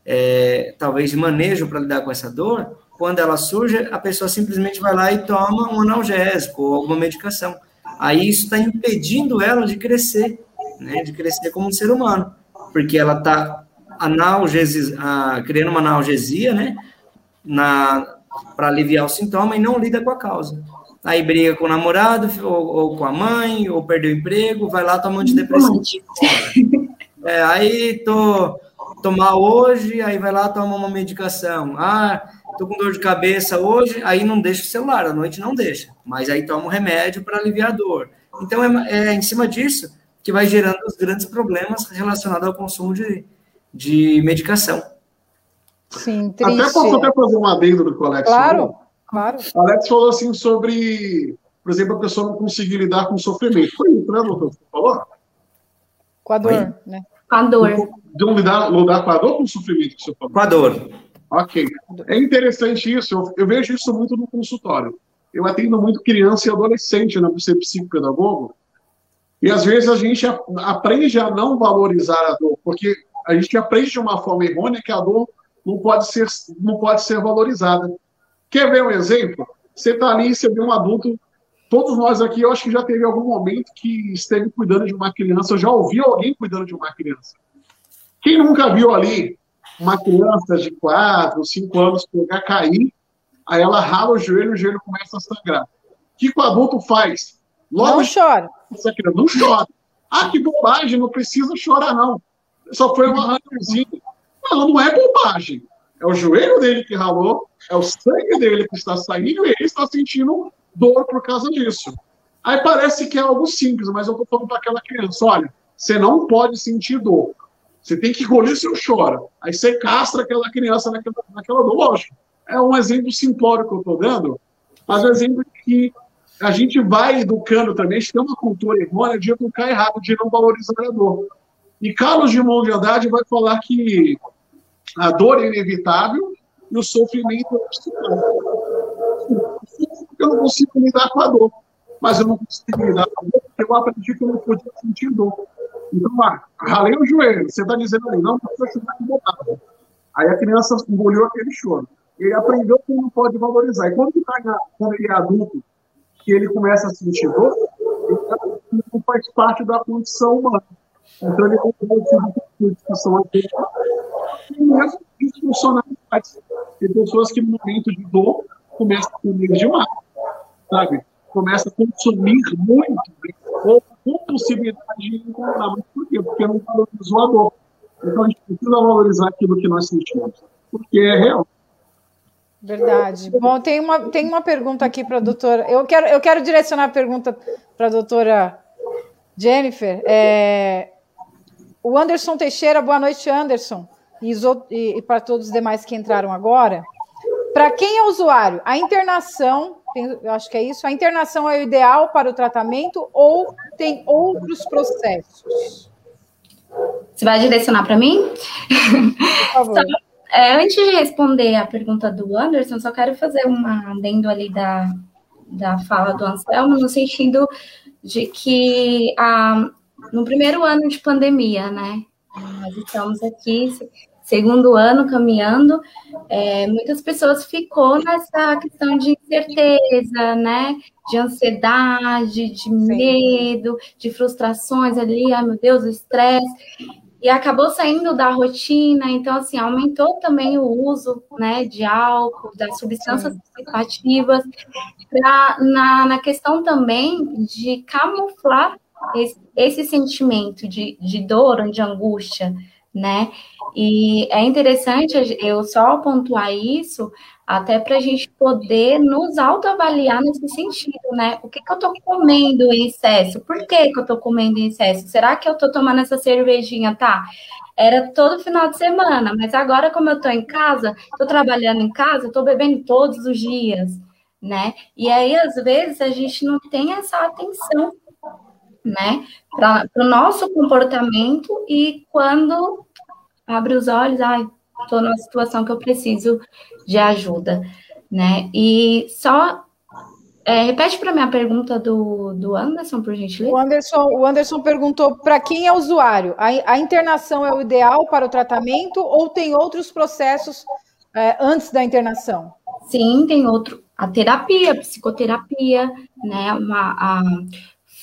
é, talvez, de manejo para lidar com essa dor, quando ela surge, a pessoa simplesmente vai lá e toma um analgésico ou alguma medicação. Aí isso está impedindo ela de crescer, né, de crescer como um ser humano, porque ela está criando uma analgesia, né, para aliviar o sintoma e não lida com a causa. Aí briga com o namorado, ou, ou com a mãe, ou perdeu o emprego, vai lá tomar um antidepressivo. É, aí tô tomar hoje, aí vai lá tomar uma medicação. Ah, tô com dor de cabeça hoje, aí não deixa o celular, à noite não deixa, mas aí toma um remédio para aliviar a dor. Então, é, é, em cima disso que vai gerando os grandes problemas relacionados ao consumo de, de medicação. Sim, triste. Até posso até fazer um adendo do que o Alex Claro, falou. claro. O Alex falou assim sobre, por exemplo, a pessoa não conseguir lidar com o sofrimento. Foi isso, né, doutor? Você falou? Com a dor, né? Com a dor. De um lidar, lidar com a dor ou com o sofrimento que você falou? Com a dor. Ok. É interessante isso, eu, eu, vejo isso muito no consultório. Eu atendo muito criança e adolescente na né, ser psicopedagogo, e às vezes a gente aprende a não valorizar a dor, porque a gente aprende de uma forma errônea que a dor não pode ser, não pode ser valorizada. Quer ver um exemplo? Você está ali, você vê um adulto. Todos nós aqui, eu acho que já teve algum momento que esteve cuidando de uma criança, já ouviu alguém cuidando de uma criança. Quem nunca viu ali uma criança de 4, 5 anos pegar, cair, aí ela rala o joelho e o joelho começa a sangrar. O que, o adulto faz? Logo não chora. Essa criança não chora. Ah, que bobagem, não precisa chorar, não. Só foi um arranjozinho. Não, não é bobagem. É o joelho dele que ralou, é o sangue dele que está saindo e ele está sentindo dor por causa disso. Aí parece que é algo simples, mas eu estou falando para aquela criança: olha, você não pode sentir dor. Você tem que engolir seu chora. Aí você castra aquela criança naquela, naquela dor. Lógico, é um exemplo simplório que eu estou dando, mas é um exemplo que a gente vai educando também, a gente tem uma cultura errônea de educar errado, de não valorizar a dor. E Carlos de Mão de Andrade vai falar que a dor é inevitável e o sofrimento é opcional. Eu não consigo lidar com a dor, mas eu não consigo lidar com a dor porque eu aprendi que eu não podia sentir dor. Então, ah, ralei o joelho. Você está dizendo ali, não precisa chorar com. Aí a criança engoliu aquele choro. Ele aprendeu que não pode valorizar. E quando ele é adulto, que ele começa a sentir dor, ele não faz parte da condição humana. Então ele tem um que são aqui. E mesmo disfuncionalidades. Tem pessoas que no momento de dor começam a comer demais, sabe? Começam a consumir muito, né? ou com possibilidade de encontrar. Mas por quê? Porque não valorizou a dor. Então a gente precisa valorizar aquilo que nós sentimos, porque é real. Verdade. Bom, tem uma, tem uma pergunta aqui para a doutora. Eu quero, eu quero direcionar a pergunta para a doutora Jennifer. É, o Anderson Teixeira, boa noite, Anderson. E, e, e para todos os demais que entraram agora. Para quem é usuário, a internação eu acho que é isso. A internação é o ideal para o tratamento ou tem outros processos? Você vai direcionar para mim? Por favor. É, antes de responder a pergunta do Anderson, só quero fazer um adendo ali da, da fala do Anselmo, no sentido de que ah, no primeiro ano de pandemia, né? Nós estamos aqui segundo ano caminhando, é, muitas pessoas ficou nessa questão de incerteza, né? De ansiedade, de medo, de frustrações ali, ai meu Deus, o estresse. E acabou saindo da rotina, então, assim, aumentou também o uso, né, de álcool, das substâncias psicoativas, pra, na, na questão também de camuflar esse, esse sentimento de, de dor, de angústia, né? E é interessante eu só pontuar isso, até para a gente poder nos autoavaliar nesse sentido, né? O que, que eu estou comendo em excesso? Por que, que eu estou comendo em excesso? Será que eu estou tomando essa cervejinha, tá? Era todo final de semana, mas agora, como eu estou em casa, estou trabalhando em casa, estou bebendo todos os dias, né? E aí, às vezes, a gente não tem essa atenção, né, para o nosso comportamento e quando abre os olhos, ai, estou numa situação que eu preciso de ajuda, né? E só é, repete para mim a pergunta do, do Anderson, por gentileza. O Anderson, o Anderson perguntou para quem é usuário: a, a, internação é o ideal para o tratamento ou tem outros processos é, antes da internação? Sim, tem outro. A terapia, a psicoterapia, né? Uma, a,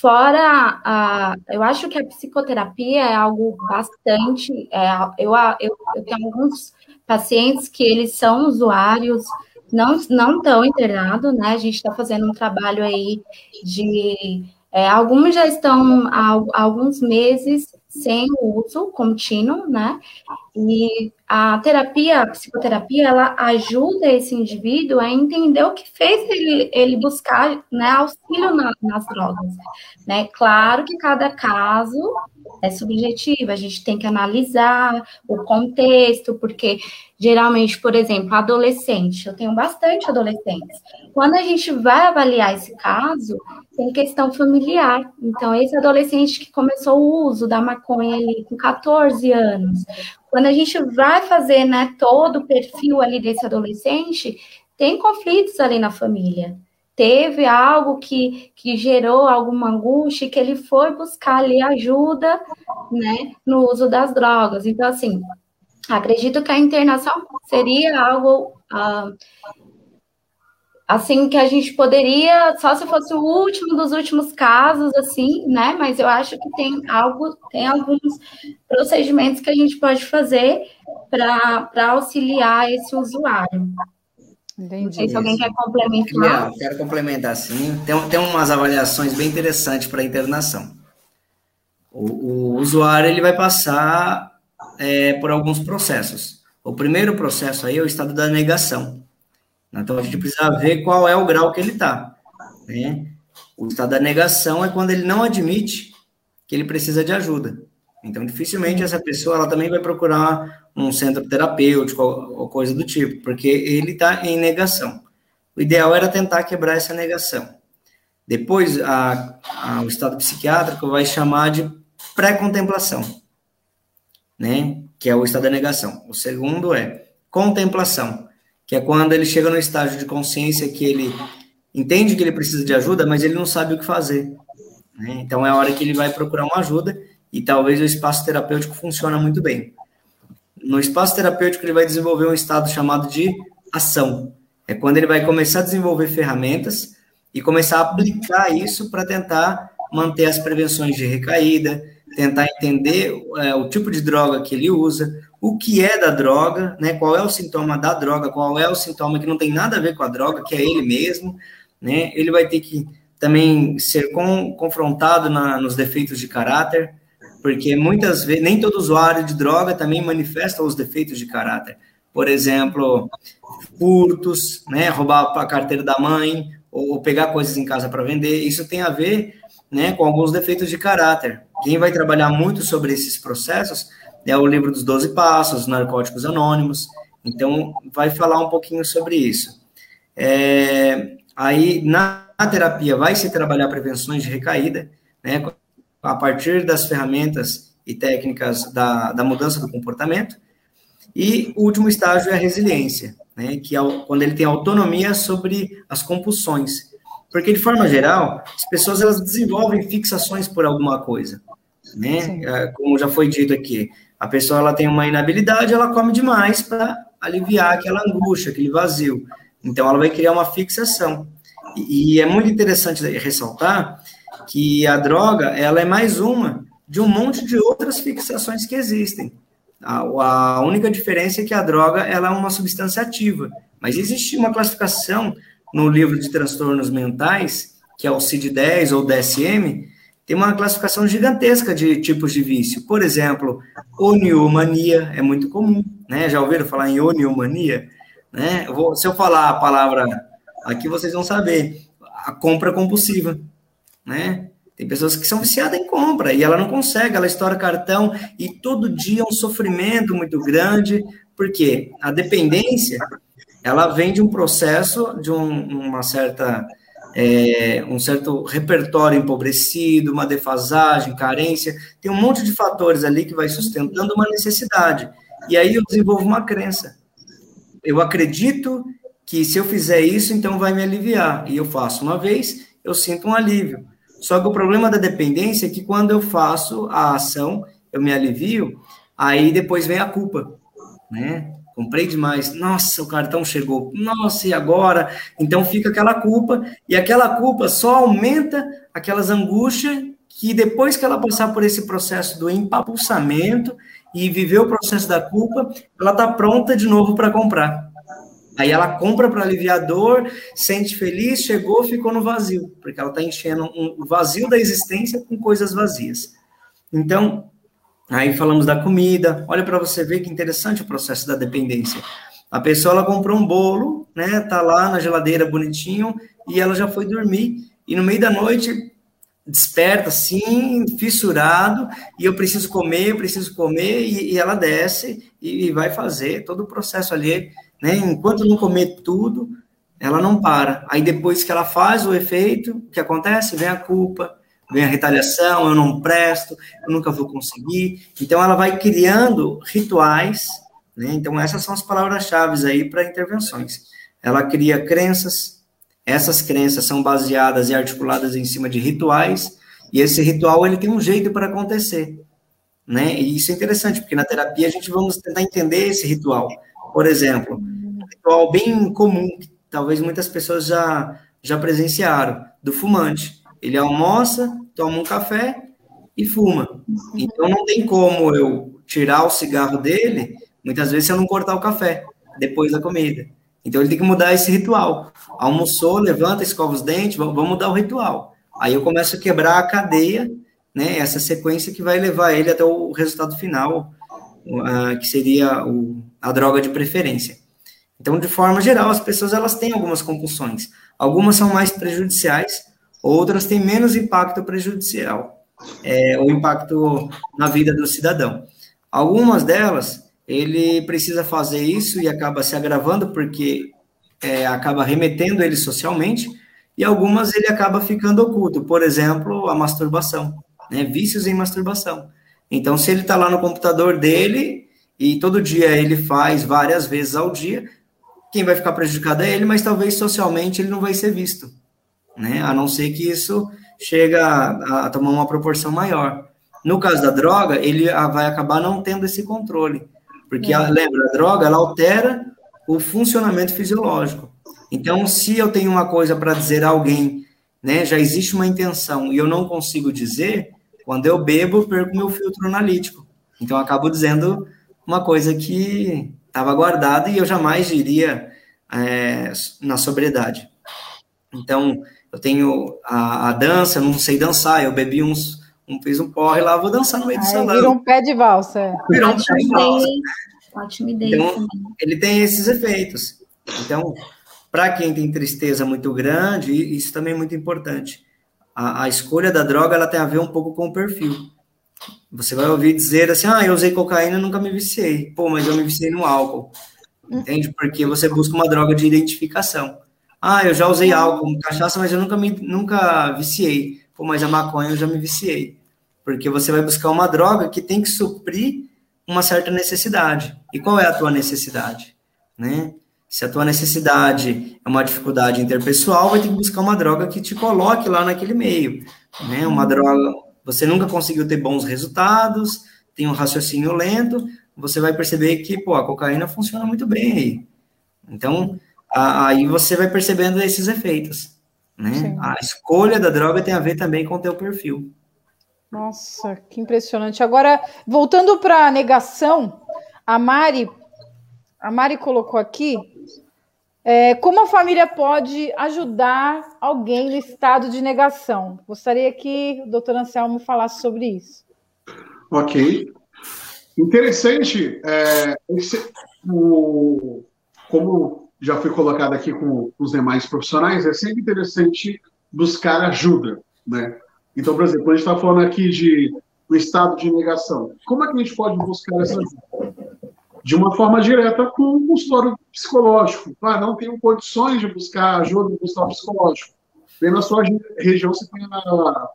fora a, eu acho que a psicoterapia é algo bastante. É, eu, eu, eu tenho alguns pacientes que eles são usuários não não estão internados, né? A gente está fazendo um trabalho aí de é, alguns já estão há, há alguns meses sem uso contínuo, né? E a terapia, a psicoterapia, ela ajuda esse indivíduo a entender o que fez ele, ele buscar né, auxílio na, nas drogas. Né? Claro que cada caso é subjetivo, a gente tem que analisar o contexto, porque geralmente, por exemplo, adolescente, eu tenho bastante adolescentes. Quando a gente vai avaliar esse caso, tem questão familiar. Então, esse adolescente que começou o uso da maconha ali com 14 anos, quando a gente vai fazer né, todo o perfil ali desse adolescente, tem conflitos ali na família. Teve algo que, que gerou alguma angústia que ele foi buscar ali ajuda né, no uso das drogas. Então, assim, acredito que a internação seria algo uh, assim que a gente poderia, só se fosse o último dos últimos casos, assim, né? Mas eu acho que tem algo, tem alguns procedimentos que a gente pode fazer para auxiliar esse usuário. Entendi. Não sei se alguém quer complementar. quero complementar sim. Tem, tem umas avaliações bem interessantes para a internação. O, o, usuário ele vai passar é, por alguns processos. O primeiro processo aí é o estado da negação. Então a gente precisa ver qual é o grau que ele está. Né? O estado da negação é quando ele não admite que ele precisa de ajuda. Então, dificilmente essa pessoa ela também vai procurar um centro terapêutico ou, coisa do tipo, porque ele está em negação. O ideal era tentar quebrar essa negação. Depois, a, a, o estado psiquiátrico vai chamar de pré-contemplação, né? Que é o estado da negação. O segundo é contemplação que é quando ele chega no estágio de consciência que ele entende que ele precisa de ajuda, mas ele não sabe o que fazer. Né? Então é a hora que ele vai procurar uma ajuda e talvez o espaço terapêutico funcione muito bem. No espaço terapêutico ele vai desenvolver um estado chamado de ação. É quando ele vai começar a desenvolver ferramentas e começar a aplicar isso para tentar manter as prevenções de recaída, tentar entender é, o tipo de droga que ele usa, o que é da droga, né? Qual é o sintoma da droga, qual é o sintoma que não tem nada a ver com a droga, que é ele mesmo, né? Ele vai ter que também ser com, confrontado na, nos defeitos de caráter, porque muitas vezes nem todo usuário de droga também manifesta os defeitos de caráter. Por exemplo, furtos, né? Roubar a carteira da mãe ou pegar coisas em casa para vender. Isso tem a ver, né, com alguns defeitos de caráter. Quem vai trabalhar muito sobre esses processos é o livro dos 12 Passos, Narcóticos Anônimos. Então, vai falar um pouquinho sobre isso. É, aí, na terapia, vai se trabalhar prevenções de recaída, né, a partir das ferramentas e técnicas da, da mudança do comportamento. E o último estágio é a resiliência, né, que é quando ele tem autonomia sobre as compulsões. Porque, de forma geral, as pessoas elas desenvolvem fixações por alguma coisa. Né? É, como já foi dito aqui, a pessoa ela tem uma inabilidade, ela come demais para aliviar aquela angústia, aquele vazio. Então, ela vai criar uma fixação. E, e, é muito interessante ressaltar que a droga, ela é mais uma de um monte de outras fixações que existem. A, a única diferença é que a droga, ela é uma substância ativa. Mas existe uma classificação no livro de transtornos mentais, que é o CID-10 ou DSM, tem uma classificação gigantesca de tipos de vício. Por exemplo, oniomania é muito comum, né? Já ouviram falar em oniomania? Né? Eu vou, se eu falar a palavra aqui, vocês vão saber. A compra compulsiva, né? Tem pessoas que são viciadas em compra e ela não consegue, ela estoura cartão e todo dia é um sofrimento muito grande, porque a dependência ela vem de um processo de um, uma certa é, um certo repertório empobrecido, uma defasagem, carência, tem um monte de fatores ali que vai sustentando uma necessidade. E aí eu desenvolvo uma crença. Eu acredito que se eu fizer isso, então vai me aliviar. E eu faço uma vez, eu sinto um alívio. Só que o problema da dependência é que quando eu faço a ação, eu me alivio, aí depois vem a culpa, né? comprei demais, nossa, o cartão chegou, nossa, e agora? Então fica aquela culpa, e aquela culpa só aumenta aquelas angústias que depois que ela passar por esse processo do empapulsamento e viver o processo da culpa, ela está pronta de novo para comprar. Aí ela compra para aliviar dor, sente feliz, chegou, ficou no vazio, porque ela está enchendo o um vazio da existência com coisas vazias. Então, Aí falamos da comida. Olha para você ver que interessante o processo da dependência. A pessoa ela comprou um bolo, né? Tá lá na geladeira bonitinho e ela já foi dormir e no meio da noite desperta assim, fissurado, e eu preciso comer, eu preciso comer, e, e ela desce e, e, vai fazer todo o processo ali, né? Enquanto não comer tudo, ela não para. Aí depois que ela faz o efeito, o que acontece? Vem a culpa, vem a retaliação, eu não presto, eu nunca vou conseguir. Então, ela vai criando rituais, né? Então, essas são as palavras-chave aí para intervenções. Ela cria crenças, essas crenças são baseadas e articuladas em cima de rituais, e esse ritual, ele tem um jeito para acontecer, né? E isso é interessante, porque na terapia a gente vamos tentar entender esse ritual. Por exemplo, um ritual bem comum, que talvez muitas pessoas já, já presenciaram, do fumante ele almoça, toma um café e fuma. Então não tem como eu tirar o cigarro dele, muitas vezes se eu não cortar o café depois da comida. Então ele tem que mudar esse ritual. Almoçou, levanta, escova os dentes, vamos mudar o ritual. Aí eu começo a quebrar a cadeia, né? Essa sequência que vai levar ele até o resultado final, uh, que seria o, a droga de preferência. Então, de forma geral, as pessoas elas têm algumas compulsões. Algumas são mais prejudiciais, outras têm menos impacto prejudicial, é, o impacto na vida do cidadão. Algumas delas, ele precisa fazer isso e acaba se agravando porque é, acaba remetendo ele socialmente, e algumas ele acaba ficando oculto, por exemplo, a masturbação, né, vícios em masturbação. Então, se ele está lá no computador dele e todo dia ele faz várias vezes ao dia, quem vai ficar prejudicado é ele, mas talvez socialmente ele não vai ser visto né? A não ser que isso chega a, a tomar uma proporção maior. No caso da droga, ele vai acabar não tendo esse controle, porque a, lembra, a droga ela altera o funcionamento fisiológico. Então, se eu tenho uma coisa para dizer a alguém, né, já existe uma intenção e eu não consigo dizer, quando eu bebo, perco meu filtro analítico. Então, eu acabo dizendo uma coisa que estava guardada e eu jamais diria é, na sobriedade. Então, eu tenho a, a dança, eu não sei dançar, eu bebi uns, um, fiz um porre lá, vou dançar no meio do salão. Virou um pé de valsa. Virou um pé de valsa. Então, ele tem esses efeitos. Então, para quem tem tristeza muito grande, isso também é muito importante. A, a, escolha da droga ela tem a ver um pouco com o perfil. Você vai ouvir dizer assim: ah, eu usei cocaína e nunca me viciei. Pô, mas eu me viciei no álcool. Entende? Porque você busca uma droga de identificação. Ah, eu já usei álcool, cachaça, mas eu nunca me nunca viciei. Pô, mas a maconha eu já me viciei. Porque você vai buscar uma droga que tem que suprir uma certa necessidade. E qual é a tua necessidade? Né? Se a tua necessidade é uma dificuldade interpessoal, vai ter que buscar uma droga que te coloque lá naquele meio. Né? Uma droga, você nunca conseguiu ter bons resultados, tem um raciocínio lento, você vai perceber que, pô, a cocaína funciona muito bem aí. Então, aí você vai percebendo esses efeitos. Né? A escolha da droga tem a ver também com o teu perfil. Nossa, que impressionante. Agora, voltando para a negação, a Mari, a Mari colocou aqui é, como a família pode ajudar alguém no estado de negação. Gostaria que o doutor Anselmo falasse sobre isso. Ok. Interessante. É, esse, o, como já foi colocado aqui com os demais profissionais, é sempre interessante buscar ajuda, né? Então, por exemplo, a gente está falando aqui de o estado de negação. Como é que a gente pode buscar essa ajuda? De uma forma direta com o consultório psicológico. Ah, não tenho condições de buscar ajuda no consultório psicológico. Bem na sua região você tem a,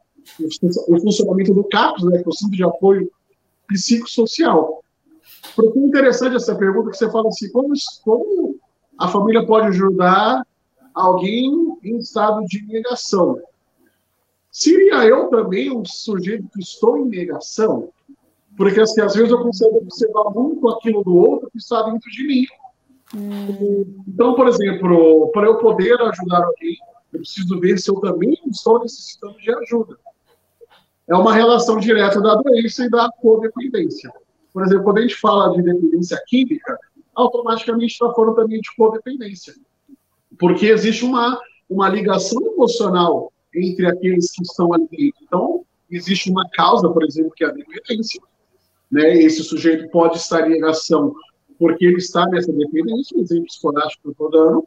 o funcionamento do CAPS, né, que é o Centro de Apoio Psicossocial. Porque é interessante essa pergunta que você fala assim, como, como a família pode ajudar alguém em estado de negação? Seria eu também um sujeito que estou em negação? Porque assim, às vezes eu consigo observar muito aquilo do outro que está dentro de mim. Hum. Então, por exemplo, para eu poder ajudar alguém, eu preciso ver se eu também estou necessitando de ajuda. É uma relação direta da doença e da codependência. Por exemplo, quando a gente fala de dependência química, automaticamente está falando também de codependência. Porque existe uma, uma ligação emocional entre aqueles que estão ali dentro. Então, existe uma causa, por exemplo, que é a dependência. Né? Esse sujeito pode estar em ligação porque ele está nessa dependência, exemplo escolástico que eu estou dando,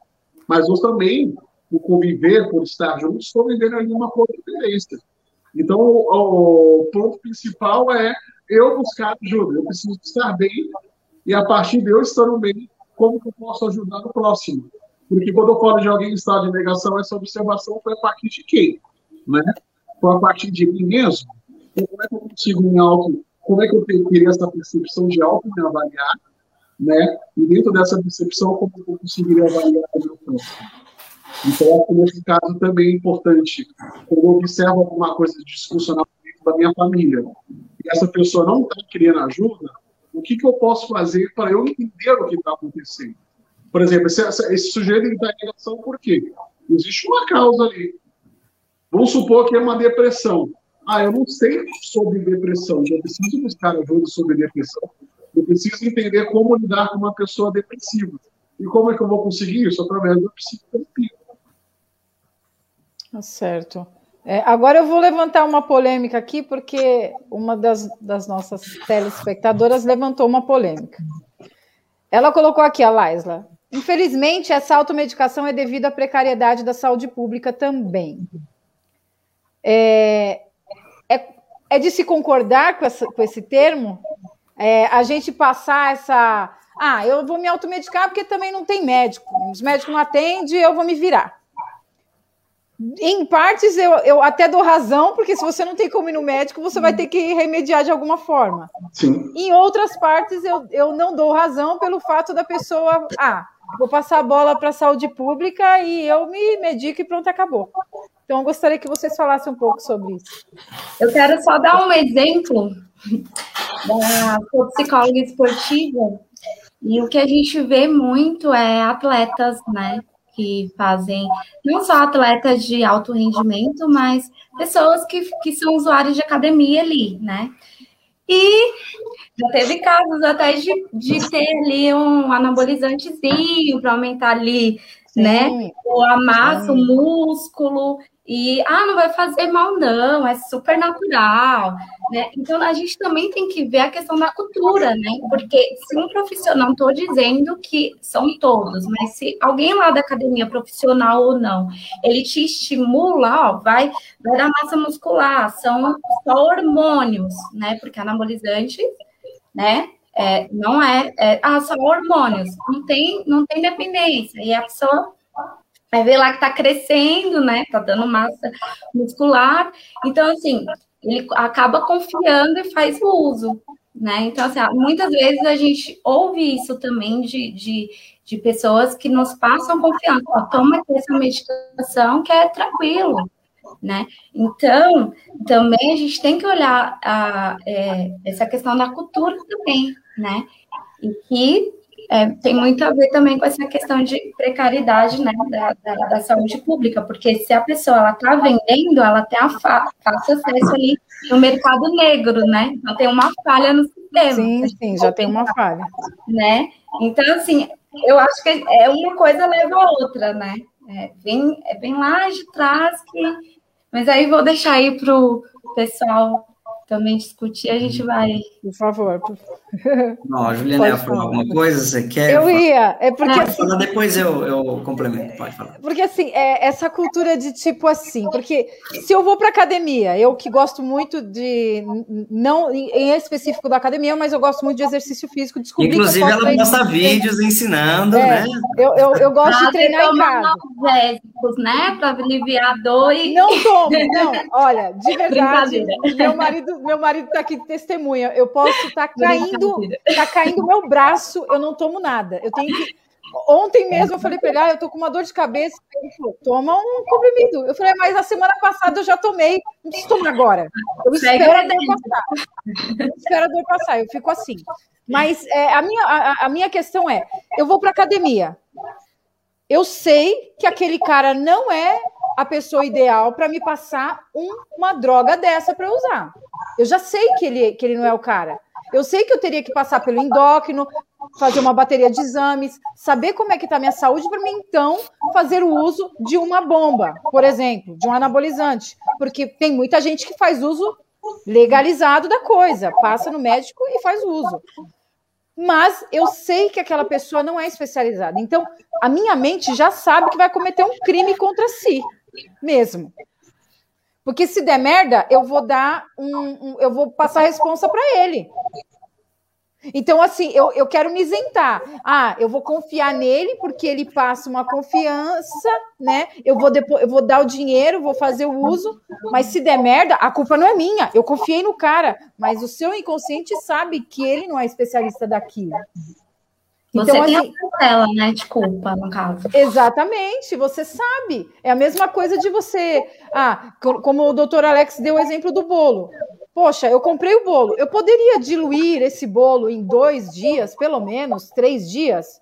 mas nós também, o conviver, por estar juntos, estou vivendo ali uma codependência. Então, o, o ponto principal é eu buscar ajuda, eu preciso estar bem, e a partir de eu estando bem, como que eu posso ajudar o próximo? Porque quando eu falo de alguém em estado de negação, essa observação foi a partir de quem? Né? Foi a partir de mim mesmo? Então, como é que eu consigo me auto, como é que eu teria essa percepção de auto me avaliar, né? E dentro dessa percepção, como eu conseguiria avaliar o meu próximo? Então, nesse caso também é importante, quando eu observo alguma coisa disfuncional dentro da minha família, e essa pessoa não está querendo ajuda, o que, que eu posso fazer para eu entender o que está acontecendo? Por exemplo, esse, esse sujeito está em negação por quê? Existe uma causa ali. Vamos supor que é uma depressão. Ah, eu não sei sobre depressão, eu preciso buscar ajuda sobre depressão. Eu preciso entender como lidar com uma pessoa depressiva. E como é que eu vou conseguir isso? Através da psicoterapia. Tá certo. É, agora eu vou levantar uma polêmica aqui, porque uma das, das nossas telespectadoras levantou uma polêmica. Ela colocou aqui, a Laisla, Infelizmente, essa automedicação é devido à precariedade da saúde pública também. É, é, é de se concordar com, essa, com esse termo? É, a gente passar essa. Ah, eu vou me automedicar porque também não tem médico. Os médicos não atendem, eu vou me virar. Em partes, eu, eu até dou razão, porque se você não tem como ir no médico, você vai ter que remediar de alguma forma. Sim. Em outras partes, eu, eu não dou razão pelo fato da pessoa. Ah, vou passar a bola para a saúde pública e eu me medico e pronto, acabou. Então, eu gostaria que vocês falassem um pouco sobre isso. Eu quero só dar um exemplo da psicóloga esportiva. E o que a gente vê muito é atletas, né? Que fazem, não só atletas de alto rendimento, mas pessoas que, que são usuários de academia ali, né? E já teve casos até de, de ter ali um anabolizantezinho para aumentar ali, Sim. né? a massa, o músculo. E, ah, não vai fazer mal, não, é super natural, né? Então, a gente também tem que ver a questão da cultura, né? Porque se um profissional, não estou dizendo que são todos, mas se alguém lá da academia, profissional ou não, ele te estimula, ó, vai, vai dar massa muscular, são só hormônios, né? Porque anabolizante, né? É, não é, é, ah, só hormônios, não tem, não tem dependência, e a pessoa Vai ver lá que está crescendo, né? Está dando massa muscular. Então, assim, ele acaba confiando e faz o uso, né? Então, assim, muitas vezes a gente ouve isso também de, de, de pessoas que nos passam confiança. Ó, toma essa medicação que é tranquilo, né? Então, também a gente tem que olhar a, é, essa questão da cultura também, né? E que é, tem muito a ver também com essa questão de precariedade né, da, da, da saúde pública, porque se a pessoa está vendendo, ela tem a fa fácil acesso ali no mercado negro, né? Então tem uma falha no sistema. Sim, sim, já tem uma falha. Né? Então, assim, eu acho que é uma coisa leva a outra, né? É bem, é bem lá de trás que. Mas aí vou deixar aí para o pessoal também discutir, a gente vai. Por favor. Não, a Juliana ia falar alguma coisa, você quer? Eu ia, é porque. Assim, falar, depois eu, eu complemento, pode falar. Porque assim, é essa cultura de tipo assim, porque se eu vou para academia, eu que gosto muito de. Não em específico da academia, mas eu gosto muito de exercício físico, descobri Inclusive, ela posta vídeos ensinando, é, né? Eu, eu, eu gosto de treinar em casa. né? Para aliviar a dor e. Não tomo, não. Olha, de verdade, meu marido meu marido está aqui de testemunha. Eu posso estar tá caindo, tá caindo meu braço, eu não tomo nada. Eu tenho que. Ontem mesmo eu falei para ele, ah, eu tô com uma dor de cabeça. Ele falou, toma um comprimido. Eu falei, mas na semana passada eu já tomei, não preciso tomar agora. Eu espero a dor passar. Eu espero a dor passar, eu fico assim. Mas é, a, minha, a, a minha questão é: eu vou para academia. Eu sei que aquele cara não é a pessoa ideal para me passar um, uma droga dessa para usar. Eu já sei que ele, que ele não é o cara. Eu sei que eu teria que passar pelo endócrino, fazer uma bateria de exames, saber como é que está a minha saúde para mim então fazer o uso de uma bomba, por exemplo, de um anabolizante, porque tem muita gente que faz uso legalizado da coisa, passa no médico e faz uso. Mas eu sei que aquela pessoa não é especializada. Então, a minha mente já sabe que vai cometer um crime contra si mesmo. Porque se der merda, eu vou dar um, um eu vou passar a responsa para ele. Então, assim, eu, eu quero me isentar. Ah, eu vou confiar nele porque ele passa uma confiança, né? Eu vou, depois, eu vou dar o dinheiro, vou fazer o uso, mas se der merda, a culpa não é minha. Eu confiei no cara, mas o seu inconsciente sabe que ele não é especialista daquilo. Você então, tem assim, a parcela, né, de culpa, no caso. Exatamente, você sabe. É a mesma coisa de você. Ah, como o doutor Alex deu o exemplo do bolo. Poxa, eu comprei o bolo. Eu poderia diluir esse bolo em dois dias, pelo menos, três dias?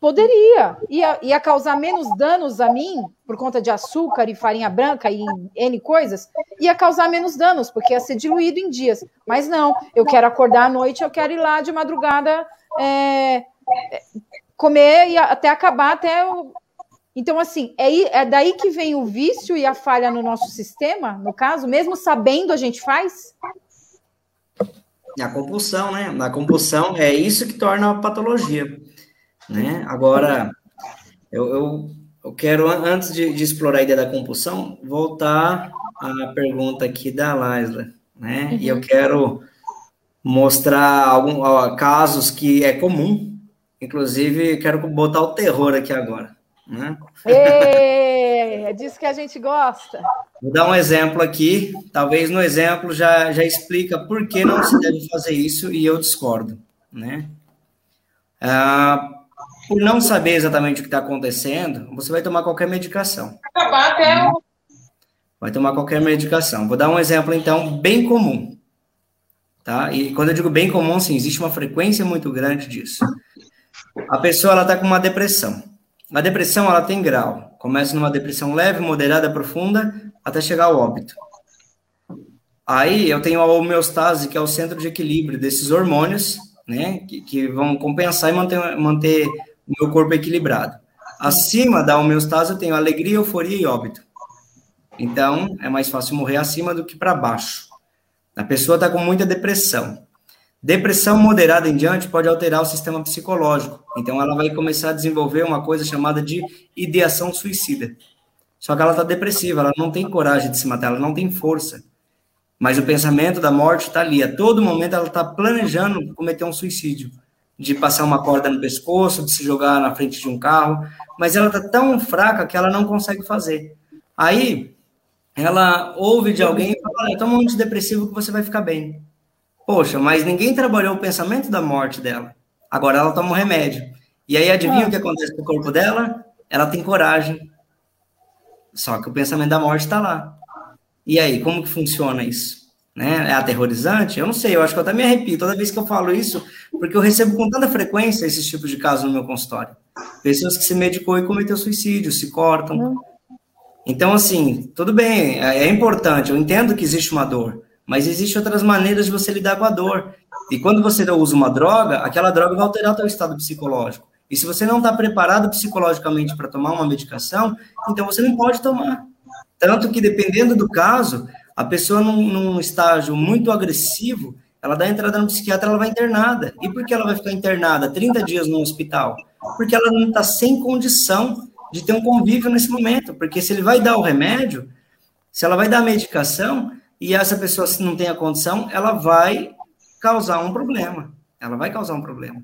Poderia. Ia, ia causar menos danos a mim, por conta de açúcar e farinha branca e N coisas. Ia causar menos danos, porque ia ser diluído em dias. Mas não, eu quero acordar à noite, eu quero ir lá de madrugada. É, comer e até acabar até o... Então, assim, é, é daí que vem o vício e a falha no nosso sistema, no caso, mesmo sabendo a gente faz? A compulsão, né? A compulsão é isso que torna a patologia, né? Agora, eu, eu, eu quero, antes de, de, explorar a ideia da compulsão, voltar à pergunta aqui da Laisla, né? Uhum. E eu uhum. quero mostrar alguns casos que é comum Inclusive, quero botar o terror aqui agora. Né? Ei, é disso que a gente gosta. Vou dar um exemplo aqui. Talvez no exemplo já, já explica por que não se deve fazer isso e eu discordo. Né? Ah, por não saber exatamente o que está acontecendo, você vai tomar qualquer medicação. Acabar até o... Vai tomar qualquer medicação. Vou dar um exemplo, então, bem comum. Tá? E quando eu digo bem comum, sim, existe uma frequência muito grande disso. A pessoa está com uma depressão. A depressão ela tem grau. Começa numa depressão leve, moderada, profunda, até chegar ao óbito. Aí eu tenho a homeostase, que é o centro de equilíbrio desses hormônios, né, que, que vão compensar e manter, manter o meu corpo equilibrado. Acima da homeostase eu tenho alegria, euforia e óbito. Então é mais fácil morrer acima do que para baixo. A pessoa está com muita depressão. Depressão moderada em diante pode alterar o sistema psicológico. Então, ela vai começar a desenvolver uma coisa chamada de ideação suicida. Só que ela está depressiva, ela não tem coragem de se matar, ela não tem força. Mas o pensamento da morte está ali. A todo momento ela está planejando cometer um suicídio, de passar uma corda no pescoço, de se jogar na frente de um carro. Mas ela está tão fraca que ela não consegue fazer. Aí, ela ouve de alguém e fala: toma um antidepressivo que você vai ficar bem. Poxa, mas ninguém trabalhou o pensamento da morte dela. Agora ela toma um remédio. E aí adivinha ah. o que acontece com o corpo dela? Ela tem coragem. Só que o pensamento da morte está lá. E aí, como que funciona isso? Né? É aterrorizante? Eu não sei, eu acho que eu até me arrepio toda vez que eu falo isso, porque eu recebo com tanta frequência esses tipos de casos no meu consultório. Pessoas que se medicou e cometeu suicídio, se cortam. Hum. Então, assim, tudo bem, é, é importante, eu entendo que existe uma dor, mas existem outras maneiras de você lidar com a dor. E quando você usa uma droga, aquela droga vai alterar o seu estado psicológico. E se você não está preparado psicologicamente para tomar uma medicação, então você não pode tomar. Tanto que, dependendo do caso, A pessoa num, num estágio muito agressivo, ela dá entrada no psiquiatra, ela vai internada. E por que ela vai ficar internada 30 dias no hospital? Porque ela não está sem condição de ter um convívio nesse momento. Porque se ele vai dar o remédio, se ela vai dar a medicação, e essa pessoa, se não tem a condição, ela vai causar um problema. Ela vai causar um problema.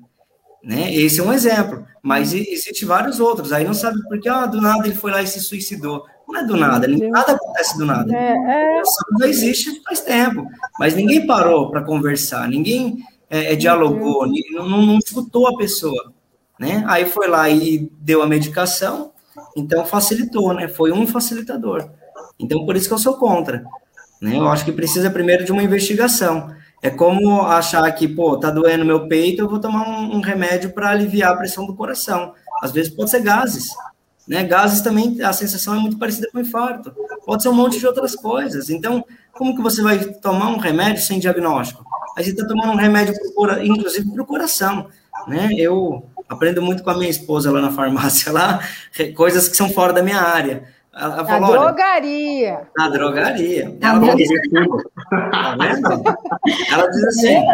Né? Esse é um exemplo, mas existe vários outros. Aí não sabe por que, ah, do nada ele foi lá e se suicidou. Não é do nada, nada acontece do nada. É, é... Já existe faz tempo, mas ninguém parou para conversar, ninguém é, é dialogou, não, não, não escutou a pessoa. Né? Aí foi lá e deu a medicação, então facilitou, né? Foi um facilitador. Então por isso que eu sou contra. Né? Eu acho que precisa primeiro de uma investigação. É como achar que, pô, tá doendo meu peito, eu vou tomar um, um remédio para aliviar a pressão do coração. Às vezes pode ser gases. Né? Gases também, a sensação é muito parecida com infarto. Pode ser um monte de outras coisas. Então, como que você vai tomar um remédio sem diagnóstico? Aí você está tomando um remédio, pro, inclusive, para o coração. Né? Eu aprendo muito com a minha esposa lá na farmácia, lá, coisas que são fora da minha área. Ela falou, na drogaria. Na drogaria. Ela, falou, tá vendo? ela diz assim,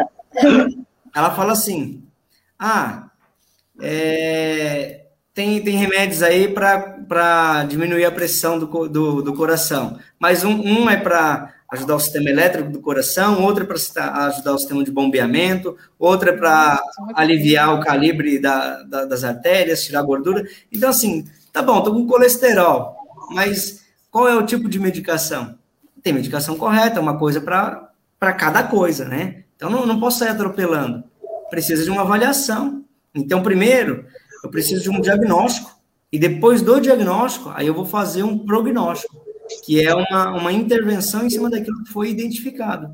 ela fala assim, ah, é, tem, tem remédios aí para diminuir a pressão do, do, do coração, mas um, um é para ajudar o sistema elétrico do coração, outro é para ajudar o sistema de bombeamento, outro é para aliviar o calibre da, da, das artérias, tirar gordura. Então, assim, tá bom, tô com colesterol, mas qual é o tipo de medicação? Tem medicação correta, uma coisa para cada coisa, né? Então, não, não posso sair atropelando. Precisa de uma avaliação. Então, primeiro, eu preciso de um diagnóstico. E depois do diagnóstico, aí eu vou fazer um prognóstico, que é uma, uma intervenção em cima daquilo que foi identificado.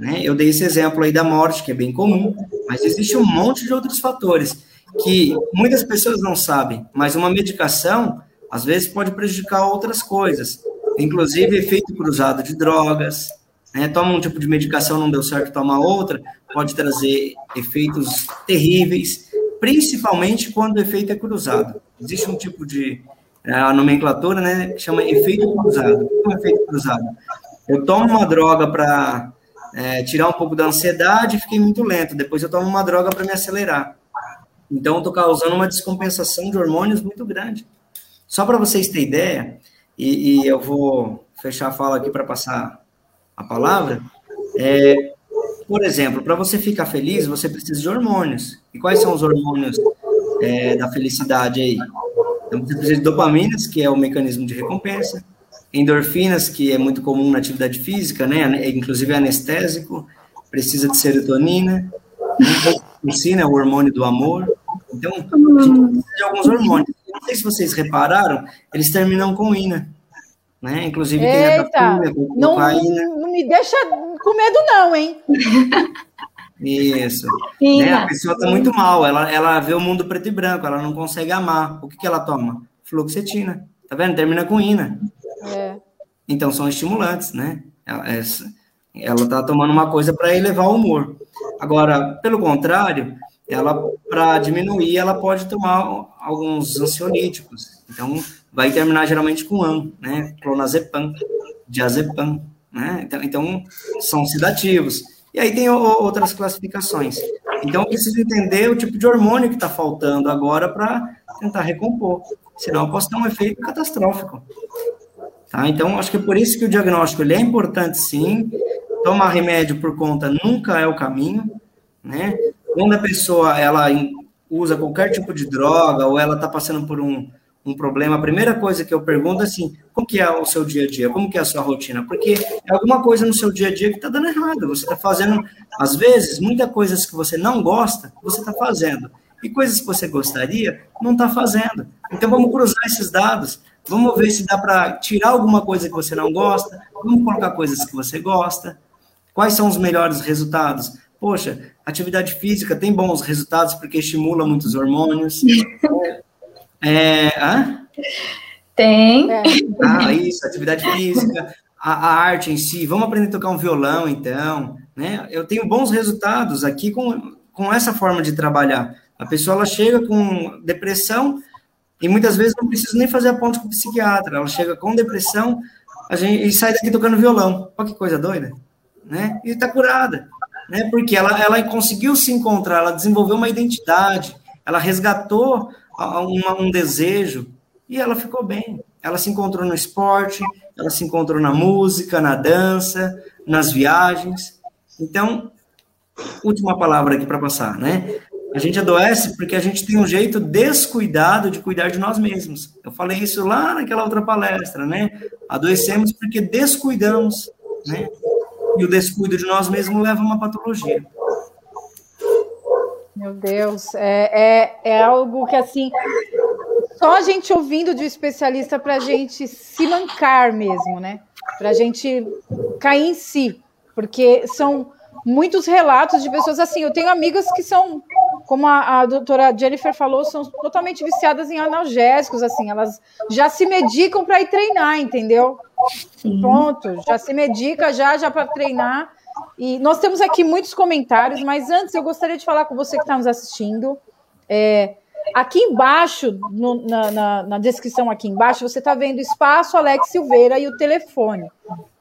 Né? Eu dei esse exemplo aí da morte, que é bem comum, mas existe um monte de outros fatores que muitas pessoas não sabem, mas uma medicação, às vezes, pode prejudicar outras coisas, inclusive efeito cruzado de drogas, né? toma um tipo de medicação, não deu certo, toma outra, pode trazer efeitos terríveis, principalmente quando o efeito é cruzado. Existe um tipo de é, a nomenclatura, né, que chama efeito cruzado. O que é um efeito cruzado? Eu tomo uma droga para é, tirar um pouco da ansiedade e fiquei muito lento. Depois eu tomo uma droga para me acelerar. Então, estou causando uma descompensação de hormônios muito grande. Só para vocês terem ideia, e, e, eu vou fechar a fala aqui para passar a palavra, é, por exemplo, para você ficar feliz, você precisa de hormônios. E quais são os hormônios é, da felicidade aí? Então, você precisa de dopaminas, que é o mecanismo de recompensa, endorfinas, que é muito comum na atividade física, né? Inclusive é anestésico, precisa de serotonina, é o hormônio do amor. Então, a gente precisa de alguns hormônios. Não sei se vocês repararam, eles terminam com ina. Né? Inclusive Eita, tem a não, não me deixa com medo, não, hein? Isso. Né? A pessoa está muito mal, ela, ela vê o mundo preto e branco, ela não consegue amar. O que, que ela toma? Fluoxetina. Tá vendo? Termina com ina. É. Então são estimulantes, né? Ela, ela tá tomando uma coisa para elevar o humor. Agora, pelo contrário, ela para diminuir, ela pode tomar alguns ansiolíticos. Então, vai terminar geralmente com AN, né? Clonazepam, diazepam, né? Então, então, são sedativos. E aí tem outras classificações. Então, preciso entender o tipo de hormônio que está faltando agora para tentar recompor. Senão, posso ter um efeito catastrófico. Tá? Então, acho que é por isso que o diagnóstico ele é importante, sim. Tomar remédio por conta nunca é o caminho, né? Quando a pessoa ela usa qualquer tipo de droga ou ela está passando por um, um problema, a primeira coisa que eu pergunto é assim, como que é o seu dia a dia? Como que é a sua rotina? Porque é alguma coisa no seu dia a dia que está dando errado. Você está fazendo, às vezes, muitas coisas que você não gosta, você está fazendo. E coisas que você gostaria, não está fazendo. Então, vamos cruzar esses dados. Vamos ver se dá para tirar alguma coisa que você não gosta. Vamos colocar coisas que você gosta. Quais são os melhores resultados? Poxa, atividade física tem bons resultados porque estimula muitos hormônios. É, hã? Tem. É. Ah, isso, atividade física, a, a, arte em si. Vamos aprender a tocar um violão, então. Né? Eu tenho bons resultados aqui com, com essa forma de trabalhar. A pessoa ela chega com depressão e muitas vezes não precisa nem fazer a ponte com o psiquiatra. Ela chega com depressão, a gente e sai daqui tocando violão. Olha que coisa doida, né? E tá curada, né? Porque ela, ela conseguiu se encontrar, ela desenvolveu uma identidade, ela resgatou uma, um desejo e ela ficou bem. Ela se encontrou no esporte, ela se encontrou na música, na dança, nas viagens. Então, última palavra aqui para passar, né? A gente adoece porque a gente tem um jeito descuidado de cuidar de nós mesmos. Eu falei isso lá naquela outra palestra, né? Adoecemos porque descuidamos, né? E o descuido de nós mesmos leva a uma patologia. Meu Deus, é, é, é algo que assim só a gente ouvindo de um especialista para a gente se mancar mesmo, né? Para a gente cair em si, porque são muitos relatos de pessoas assim. Eu tenho amigas que são, como a, a doutora Jennifer falou, são totalmente viciadas em analgésicos, assim. Elas já se medicam para ir treinar, entendeu? Pronto, já se medica já já para treinar. E nós temos aqui muitos comentários, mas antes eu gostaria de falar com você que está nos assistindo. É, aqui embaixo, no, na, na, na, descrição aqui embaixo, você está vendo Espaço Alex Silveira e o telefone.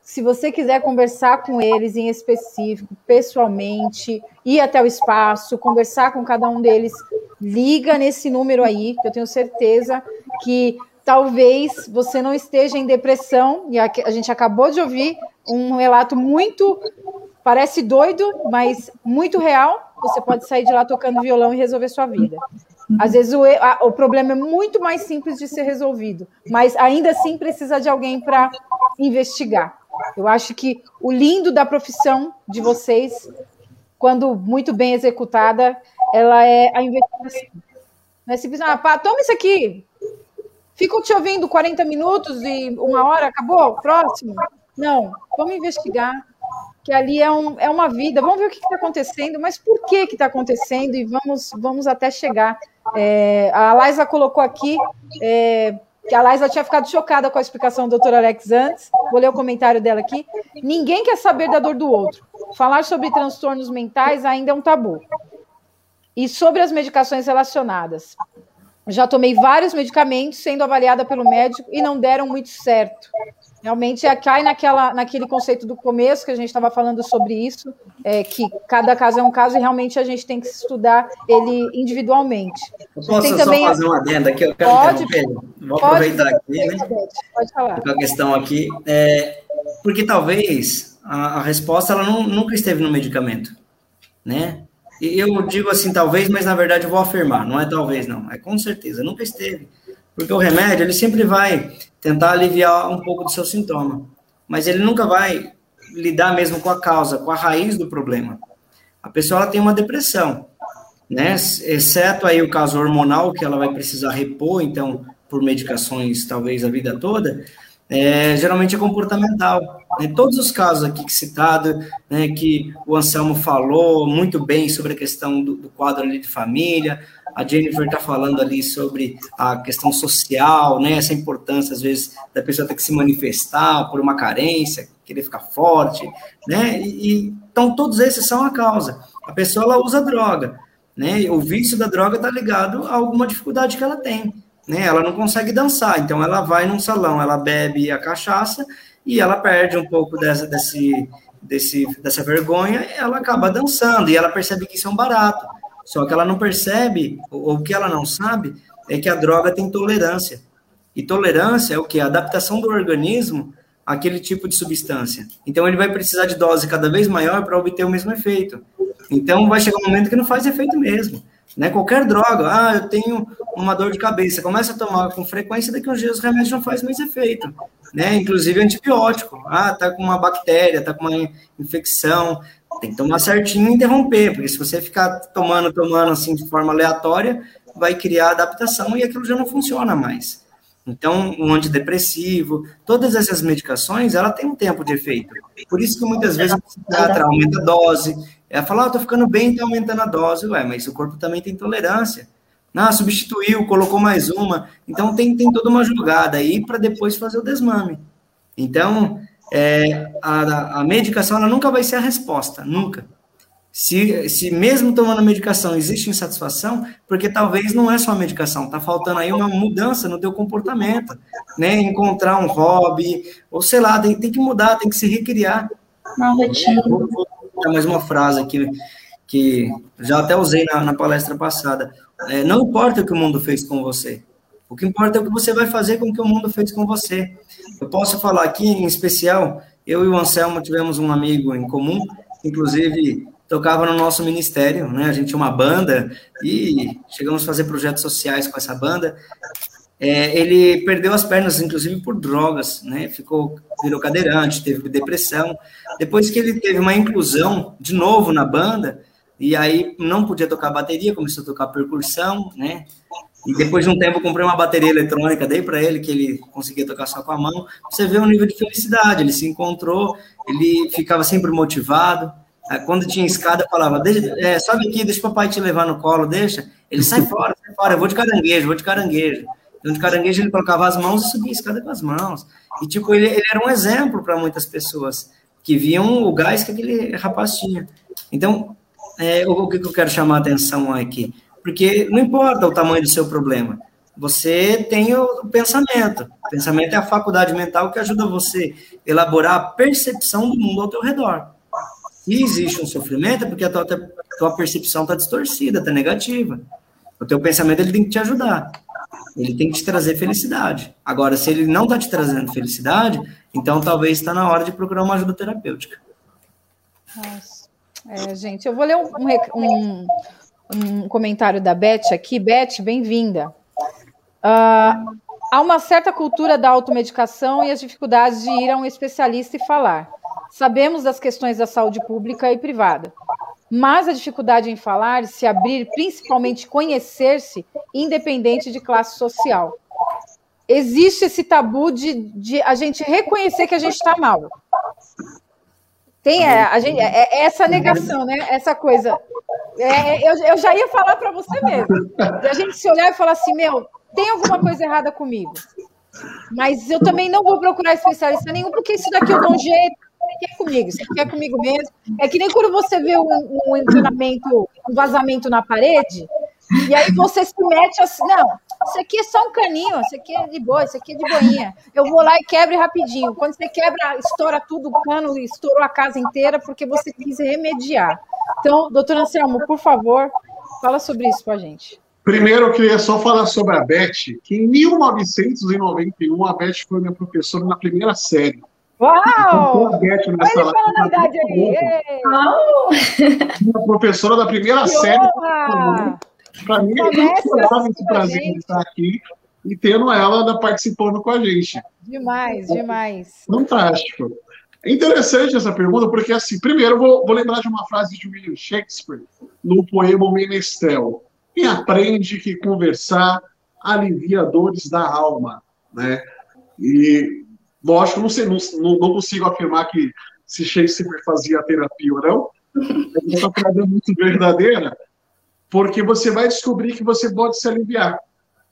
Se você quiser conversar com eles em específico, pessoalmente, ir até o espaço, conversar com cada um deles, liga nesse número aí, que eu tenho certeza que talvez você não esteja em depressão, e a, a gente acabou de ouvir um relato muito, parece doido, mas muito real. Você pode sair de lá tocando violão e resolver sua vida. Às vezes o, a, o problema é muito mais simples de ser resolvido, mas ainda assim precisa de alguém para investigar. Eu acho que o lindo da profissão de vocês, quando muito bem executada, ela é a investigação. Não é simplesmente, ah, pá, toma isso aqui. Fico te ouvindo 40 minutos e uma hora, acabou? Próximo? Não, vamos investigar, que ali é, um, é uma vida. Vamos ver o que está acontecendo, mas por que está acontecendo e vamos, vamos até chegar. É, a Laisa colocou aqui. É, que a Laisa tinha ficado chocada com a explicação do Dr. Alex antes. Vou ler o comentário dela aqui. Ninguém quer saber da dor do outro. Falar sobre transtornos mentais ainda é um tabu. E sobre as medicações relacionadas. Já tomei vários medicamentos sendo avaliada pelo médico e não deram muito certo. Realmente é, cai naquela, naquele conceito do começo que a gente estava falando sobre isso, é, que cada caso é um caso e realmente a gente tem que estudar ele individualmente. Eu posso tem só também... fazer uma adenda aqui? Eu quero pode, Vou aproveitar pode, aqui, né? Pode falar. A questão aqui é porque talvez a, a resposta ela não, nunca esteve no medicamento, né? Eu digo assim, talvez, mas na verdade eu vou afirmar, não é talvez não, é com certeza, nunca esteve. Porque o remédio, ele sempre vai tentar aliviar um pouco do seu sintoma, mas ele nunca vai lidar mesmo com a causa, com a raiz do problema. A pessoa ela tem uma depressão, né? Exceto aí o caso hormonal que ela vai precisar repor, então por medicações talvez a vida toda, é, geralmente é comportamental. Né? Todos os casos aqui que citado, né, que o Anselmo falou muito bem sobre a questão do, do quadro ali de família, a Jennifer está falando ali sobre a questão social, né, essa importância, às vezes, da pessoa ter que se manifestar por uma carência, querer ficar forte, né, e, então todos esses são a causa. A pessoa, ela usa droga, né, o vício da droga está ligado a alguma dificuldade que ela tem, né, ela não consegue dançar, então ela vai num salão, ela bebe a cachaça e ela perde um pouco dessa, desse, desse, dessa vergonha, ela acaba dançando, e ela percebe que isso é um barato, só que ela não percebe, ou o que ela não sabe, é que a droga tem tolerância. E tolerância é o que? A adaptação do organismo àquele tipo de substância. Então ele vai precisar de dose cada vez maior para obter o mesmo efeito. Então vai chegar um momento que não faz efeito mesmo. Né? Qualquer droga, ah, eu tenho uma dor de cabeça, começa a tomar com frequência, daqui uns dias o remédio não faz mais efeito. Né? Inclusive antibiótico, ah, tá com uma bactéria, tá com uma infecção, tem que tomar certinho e interromper, porque se você ficar tomando, tomando assim de forma aleatória, vai criar adaptação e aquilo já não funciona mais. Então, um antidepressivo, todas essas medicações, ela tem um tempo de efeito. Por isso que muitas vezes o psiquiatra aumenta a dose, ela fala, ah, eu tô ficando bem, tá aumentando a dose. Ué, mas o corpo também tem tolerância. Ah, substituiu, colocou mais uma. Então, tem, tem toda uma jogada aí para depois fazer o desmame. Então, é, a, a medicação ela nunca vai ser a resposta, nunca. Se, se mesmo tomando a medicação existe insatisfação, porque talvez não é só a medicação, está faltando aí uma mudança no teu comportamento, né? Encontrar um hobby, ou sei lá, tem, tem que mudar, tem que se recriar. Uma rotina. Vou, vou dar mais uma frase aqui, que já até usei na, na palestra passada. É, não importa o que o mundo fez com você, o que importa é o que você vai fazer com o que o mundo fez com você. Eu posso falar aqui, em especial, eu e o Anselmo tivemos um amigo em comum, inclusive tocava no nosso ministério, né? A gente tinha uma banda e chegamos a fazer projetos sociais com essa banda. É, ele perdeu as pernas, inclusive por drogas, né? Ficou, virou cadeirante, teve depressão. Depois que ele teve uma inclusão de novo na banda, e aí não podia tocar bateria, começou a tocar percussão, né? E depois de um tempo comprei uma bateria eletrônica, dei para ele que ele conseguia tocar só com a mão. Você vê o nível de felicidade, ele se encontrou, ele ficava sempre motivado. Quando tinha escada, falava, é, sobe aqui, deixa o papai te levar no colo, deixa. Ele sai fora, sai fora, eu vou de caranguejo, vou de caranguejo. Então, de caranguejo, ele colocava as mãos e subia a escada com as mãos. E, tipo, ele, ele era um exemplo para muitas pessoas que viam o gás que aquele rapaz tinha. Então, é, o, que eu quero chamar a atenção aqui? Porque não importa o tamanho do seu problema, você tem o pensamento. O pensamento é a faculdade mental que ajuda você a elaborar a percepção do mundo ao teu redor. Se existe um sofrimento, é porque a tua, a tua percepção está distorcida, está negativa. O teu pensamento ele tem que te ajudar. Ele tem que te trazer felicidade. Agora, se ele não está te trazendo felicidade, então talvez está na hora de procurar uma ajuda terapêutica. Nossa. É, gente, eu vou ler um, um, um comentário da Beth aqui. Beth, bem-vinda. Uh, há uma certa cultura da automedicação e as dificuldades de ir a um especialista e falar. Sabemos das questões da saúde pública e privada, mas a dificuldade em falar, se abrir, principalmente conhecer-se, independente de classe social. Existe esse tabu de, de a gente reconhecer que a gente está mal. Tem é, gente, é, é, essa negação, né? Essa coisa. É, eu, eu já ia falar para você mesmo. De a gente se olhar e falar assim, meu, tem alguma coisa errada comigo. Mas eu também não vou procurar especialista nenhum, porque isso daqui eu dou um jeito, é comigo, isso aqui é comigo mesmo. É que nem quando você vê um, um encanamento, um vazamento na parede, e aí você se mete assim, não, isso aqui é só um caninho, isso aqui é de boa, isso aqui é de boinha. Eu vou lá e quebro rapidinho. Quando você quebra, estoura tudo, o cano estourou a casa inteira porque você quis remediar. Então, doutor Anselmo, por favor, fala sobre isso com a gente. Primeiro, eu queria só falar sobre a Beth, que em 1991 a Beth foi minha professora na primeira série. Uau! Beth nessa Olha a idade aí! Minha professora da primeira que série. Para mim, é muito esse prazer de estar aqui e tendo ela participando com a gente. Demais, demais. Fantástico. É interessante essa pergunta, porque, assim, primeiro eu vou, vou lembrar de uma frase de William Shakespeare no poema O Menestrel. Quem aprende que conversar alivia dores da alma, né? E, lógico, não, sei, não, não consigo afirmar que se Shakespeare fazia terapia ou não, essa frase é muito verdadeira, porque você vai descobrir que você pode se aliviar.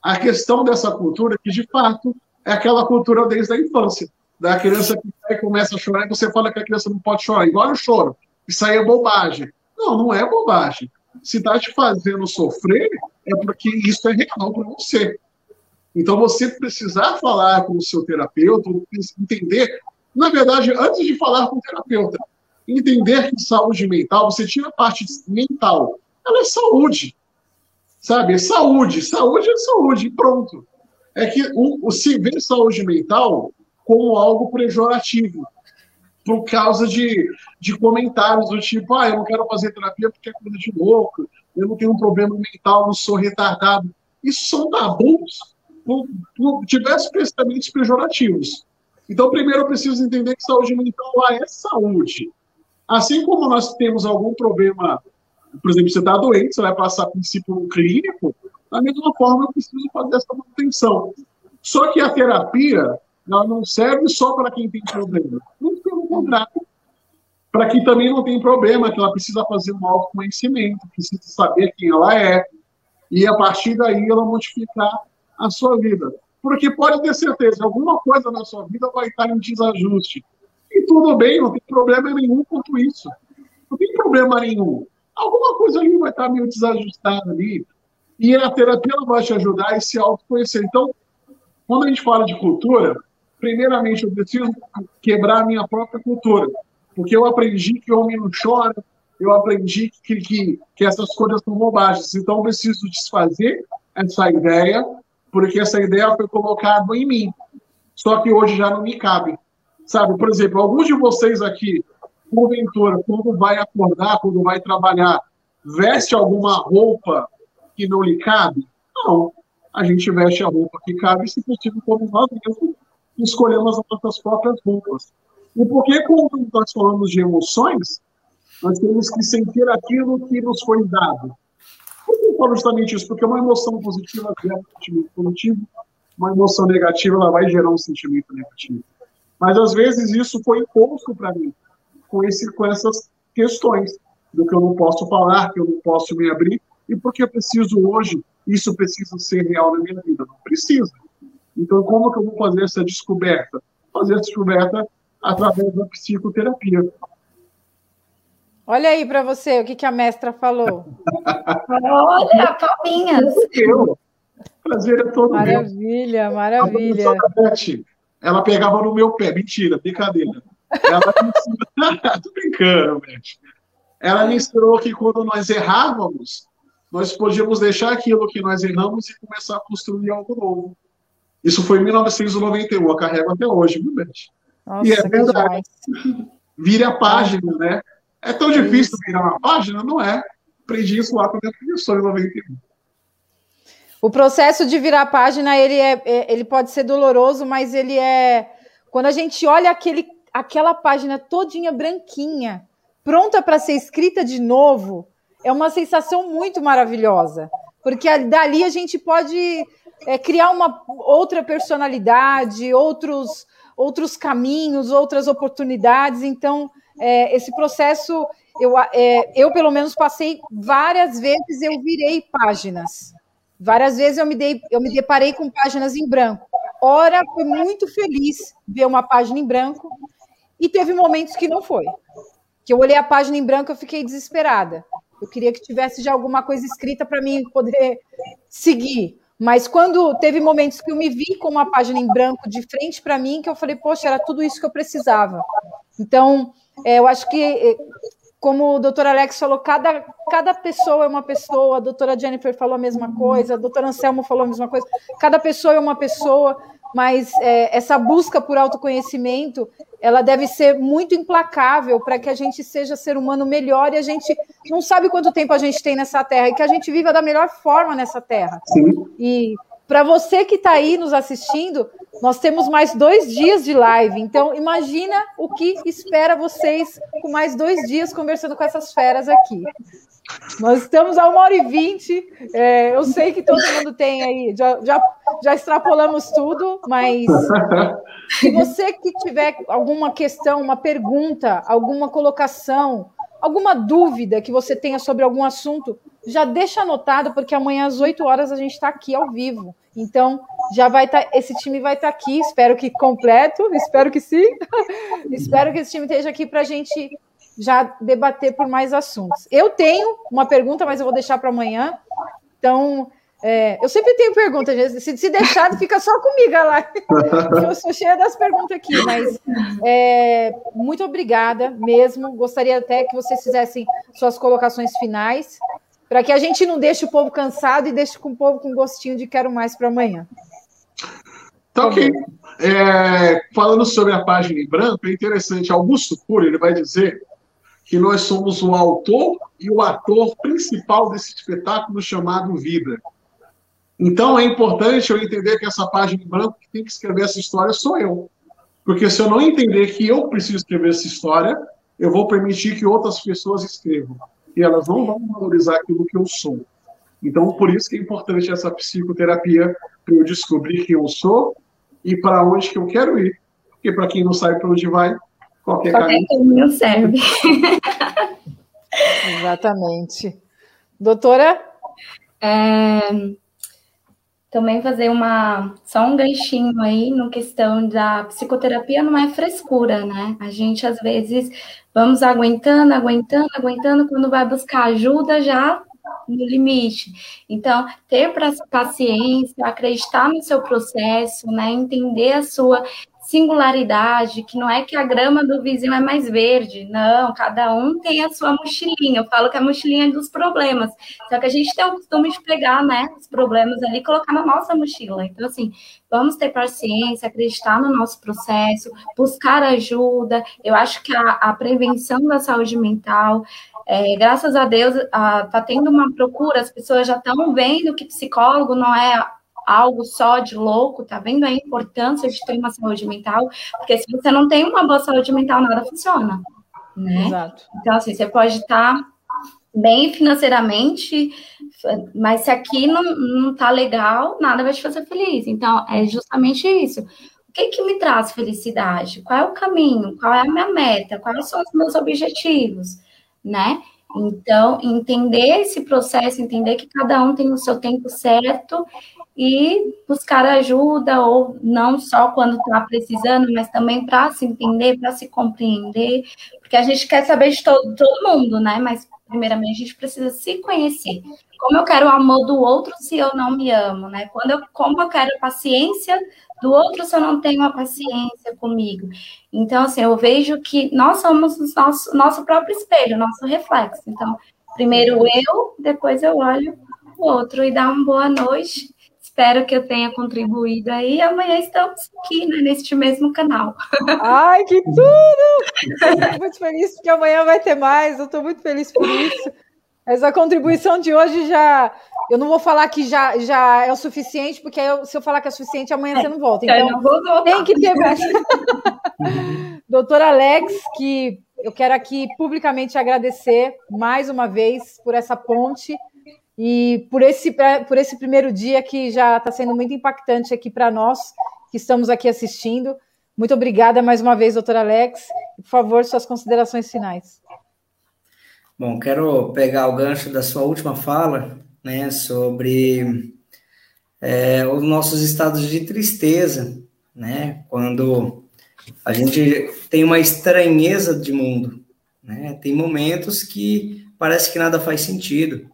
A questão dessa cultura, é que de fato é aquela cultura desde a infância, da criança que começa a chorar e você fala que a criança não pode chorar, igual o choro. Isso aí é bobagem. Não, não é bobagem. Se está te fazendo sofrer, é porque isso é real para você. Então, você precisar falar com o seu terapeuta, entender, na verdade, antes de falar com o terapeuta, entender que saúde mental, você tira a parte mental, ela é saúde. Sabe? É saúde. Saúde é saúde. Pronto. É que o, o se vê saúde mental como algo pejorativo por causa de, de comentários do tipo, ah, eu não quero fazer terapia porque é coisa de louco, eu não tenho um problema mental, não sou retardado. Isso são tabus por, por diversos pensamentos pejorativos. Então, primeiro eu preciso entender que saúde mental é saúde. Assim como nós temos algum problema por exemplo, você está doente, você vai passar a princípio clínico, da mesma forma eu preciso fazer essa manutenção. Só que a terapia ela não serve só para quem tem problema. Muito pelo contrário. Para quem também não tem problema, que ela precisa fazer um autoconhecimento, precisa saber quem ela é, e a partir daí ela modificar a sua vida. Porque pode ter certeza, alguma coisa na sua vida vai estar em desajuste. E tudo bem, não tem problema nenhum quanto isso. Não tem problema nenhum. alguma coisa ali vai estar meio desajustada ali. E a terapia vai te ajudar a se autoconhecer. Então, quando a gente fala de cultura, primeiramente eu preciso quebrar a minha própria cultura. Porque eu aprendi que homem não chora, eu aprendi que, que, que essas coisas são bobagens. Então, eu preciso desfazer essa ideia, porque essa ideia foi colocada em mim. Só que hoje já não me cabe. Sabe, por exemplo, alguns de vocês aqui, porventura, quando vai acordar, quando vai trabalhar, veste alguma roupa que não lhe cabe? Não. A gente veste a roupa que cabe, se possível, como nós mesmos escolhemos as nossas próprias roupas. E por que, quando nós falamos de emoções, nós temos que sentir aquilo que nos foi dado? Por que eu falo justamente isso? Porque uma emoção positiva gera um sentimento positivo, uma emoção negativa ela vai gerar um sentimento negativo. Mas às vezes isso foi imposto para mim, com, esse, com essas questões do que eu não posso falar, que eu não posso me abrir, e porque eu preciso hoje, isso precisa ser real na minha vida. Não precisa. Então, como que eu vou fazer essa descoberta? Fazer essa descoberta através da psicoterapia. Olha aí para você o que, que a mestra falou. Olha, palminhas. Eu. Prazer é todo maravilha, meu. Maravilha, maravilha ela pegava no meu pé. Mentira, brincadeira. Ela me ensinou... Tô brincando, gente. Ela me ensinou que quando nós errávamos, nós podíamos deixar aquilo que nós erramos e começar a construir algo novo. Isso foi em 1991, eu carrego até hoje, viu, Beth? Nossa, e é verdade. Vire a página, né? É tão difícil virar uma página? Não é. Aprendi isso lá quando eu professor em 91. O processo de virar a página, ele, é, é, ele pode ser doloroso, mas ele é... Quando a gente olha aquele, aquela página todinha branquinha, pronta para ser escrita de novo, é uma sensação muito maravilhosa. Porque dali a gente pode é, criar uma outra personalidade, outros, outros caminhos, outras oportunidades. Então, é, esse processo, eu, é, eu pelo menos passei várias vezes, eu virei páginas. Várias vezes eu me, dei, eu me deparei com páginas em branco. Ora, foi muito feliz ver uma página em branco, e teve momentos que não foi. Que eu olhei a página em branco e fiquei desesperada. Eu queria que tivesse já alguma coisa escrita para mim poder seguir. Mas quando teve momentos que eu me vi com uma página em branco de frente para mim, que eu falei, poxa, era tudo isso que eu precisava. Então, é, eu acho que é, como o doutor Alex falou, cada, cada pessoa é uma pessoa, a doutora Jennifer falou a mesma coisa, a doutora Anselmo falou a mesma coisa, cada pessoa é uma pessoa, mas é, essa busca por autoconhecimento, ela deve ser muito implacável para que a gente seja ser humano melhor e a gente não sabe quanto tempo a gente tem nessa terra e que a gente viva da melhor forma nessa terra. Sim. E para você que está aí nos assistindo, nós temos mais dois dias de live. Então, imagina o que espera vocês com mais dois dias conversando com essas feras aqui. Nós estamos a uma hora e vinte. É, eu sei que todo mundo tem aí, já, já, já extrapolamos tudo, mas se você que tiver alguma questão, uma pergunta, alguma colocação, alguma dúvida que você tenha sobre algum assunto, já deixa anotado, porque amanhã às 8 horas a gente está aqui ao vivo. Então, já vai estar, tá, esse time vai estar tá aqui, espero que completo, espero que sim. espero que esse time esteja aqui para a gente já debater por mais assuntos. Eu tenho uma pergunta, mas eu vou deixar para amanhã. Então, é, eu sempre tenho perguntas, se, se fica só comigo lá. eu sou cheia das perguntas aqui, mas é, muito obrigada mesmo. Gostaria até que vocês fizessem suas colocações finais, para que a gente não deixe o povo cansado e deixe com o povo com gostinho de quero mais para amanhã. Tá ok. É, falando sobre a página em branco, é interessante. Augusto Cury ele vai dizer que nós somos o autor e o ator principal desse espetáculo chamado Vida. Então é importante eu entender que essa página em branco que tem que escrever essa história sou eu. Porque se eu não entender que eu preciso escrever essa história, eu vou permitir que outras pessoas escrevam. E elas não vão valorizar aquilo que eu sou. Então, por isso que é importante essa psicoterapia para eu descobrir quem eu sou e para onde que eu quero ir. Porque para quem não sabe para onde vai, qualquer, qualquer caminho... caminho serve. Exatamente. Doutora? É, também fazer uma só um ganchinho aí no questão da psicoterapia não é frescura, né? A gente às vezes vamos aguentando, aguentando, aguentando, quando vai buscar ajuda já no limite. Então, ter paciência, acreditar no seu processo, né? Entender a sua singularidade, que não é que a grama do vizinho é mais verde, não, cada um tem a sua mochilinha. Eu falo que é a mochilinha dos problemas. Só que a gente tem o costume de pegar, né, os problemas ali e colocar na nossa mochila. Então, assim, vamos ter paciência, acreditar no nosso processo, buscar ajuda. Eu acho que a, a prevenção da saúde mental é, graças a Deus, está tendo uma procura, as pessoas já estão vendo que psicólogo não é algo só de louco, tá vendo a importância de ter uma saúde mental, porque se você não tem uma boa saúde mental, nada funciona, né? Exato. Então, assim, você pode estar tá bem financeiramente, mas se aqui não, não tá legal, nada vai te fazer feliz. Então, é justamente isso. O que que me traz felicidade? Qual é o caminho? Qual é a minha meta? Quais são os meus objetivos? Né? Então, entender esse processo, entender que cada um tem o seu tempo certo e buscar ajuda, ou não só quando está precisando, mas também para se entender, para se compreender, porque a gente quer saber de todo, todo mundo, né? Mas, primeiramente, a gente precisa se conhecer. Como eu quero o amor do outro se eu não me amo, né? Quando eu, como eu quero a paciência do outro se eu não tenho a paciência comigo. Então, assim, eu vejo que nós somos o nosso, nosso próprio espelho, nosso reflexo. Então, primeiro eu, depois eu olho o outro e dá uma boa noite Espero que eu tenha contribuído aí. Amanhã estamos aqui, né, neste mesmo canal. Ai, que tudo! Estou muito feliz porque amanhã vai ter mais. Eu estou muito feliz por isso. Essa contribuição de hoje já. Eu não vou falar que já, já é o suficiente, porque eu, se eu falar que é suficiente, amanhã é, você não volta. Então, não vou voltar. tem que ter mais. Doutor Alex, que eu quero aqui publicamente agradecer mais uma vez por essa ponte e por esse, por esse primeiro dia que já está sendo muito impactante aqui para nós que estamos aqui assistindo. Muito obrigada mais uma vez, doutor Alex. Por favor, suas considerações finais. Bom, quero pegar o gancho da sua última fala, né, sobre é, os nossos estados de tristeza, né, quando a gente tem uma estranheza de mundo, né, tem momentos que parece que nada faz sentido,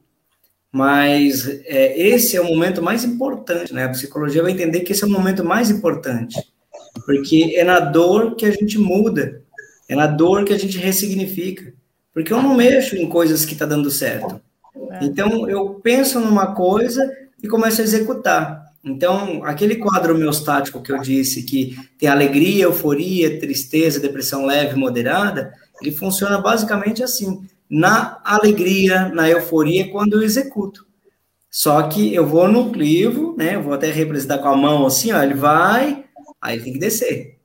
mas é, esse é o momento mais importante, né? A psicologia vai entender que esse é o momento mais importante, porque é na dor que a gente muda, é na dor que a gente ressignifica, porque eu não mexo em coisas que está dando certo. Então, eu penso numa coisa e começo a executar. Então, aquele quadro homeostático que eu disse, que tem alegria, euforia, tristeza, depressão leve, moderada, ele funciona basicamente assim na alegria, na euforia, quando eu executo. Só que eu vou no clivo, né? Eu vou até representar com a mão assim, ó, ele vai, aí ele tem que descer.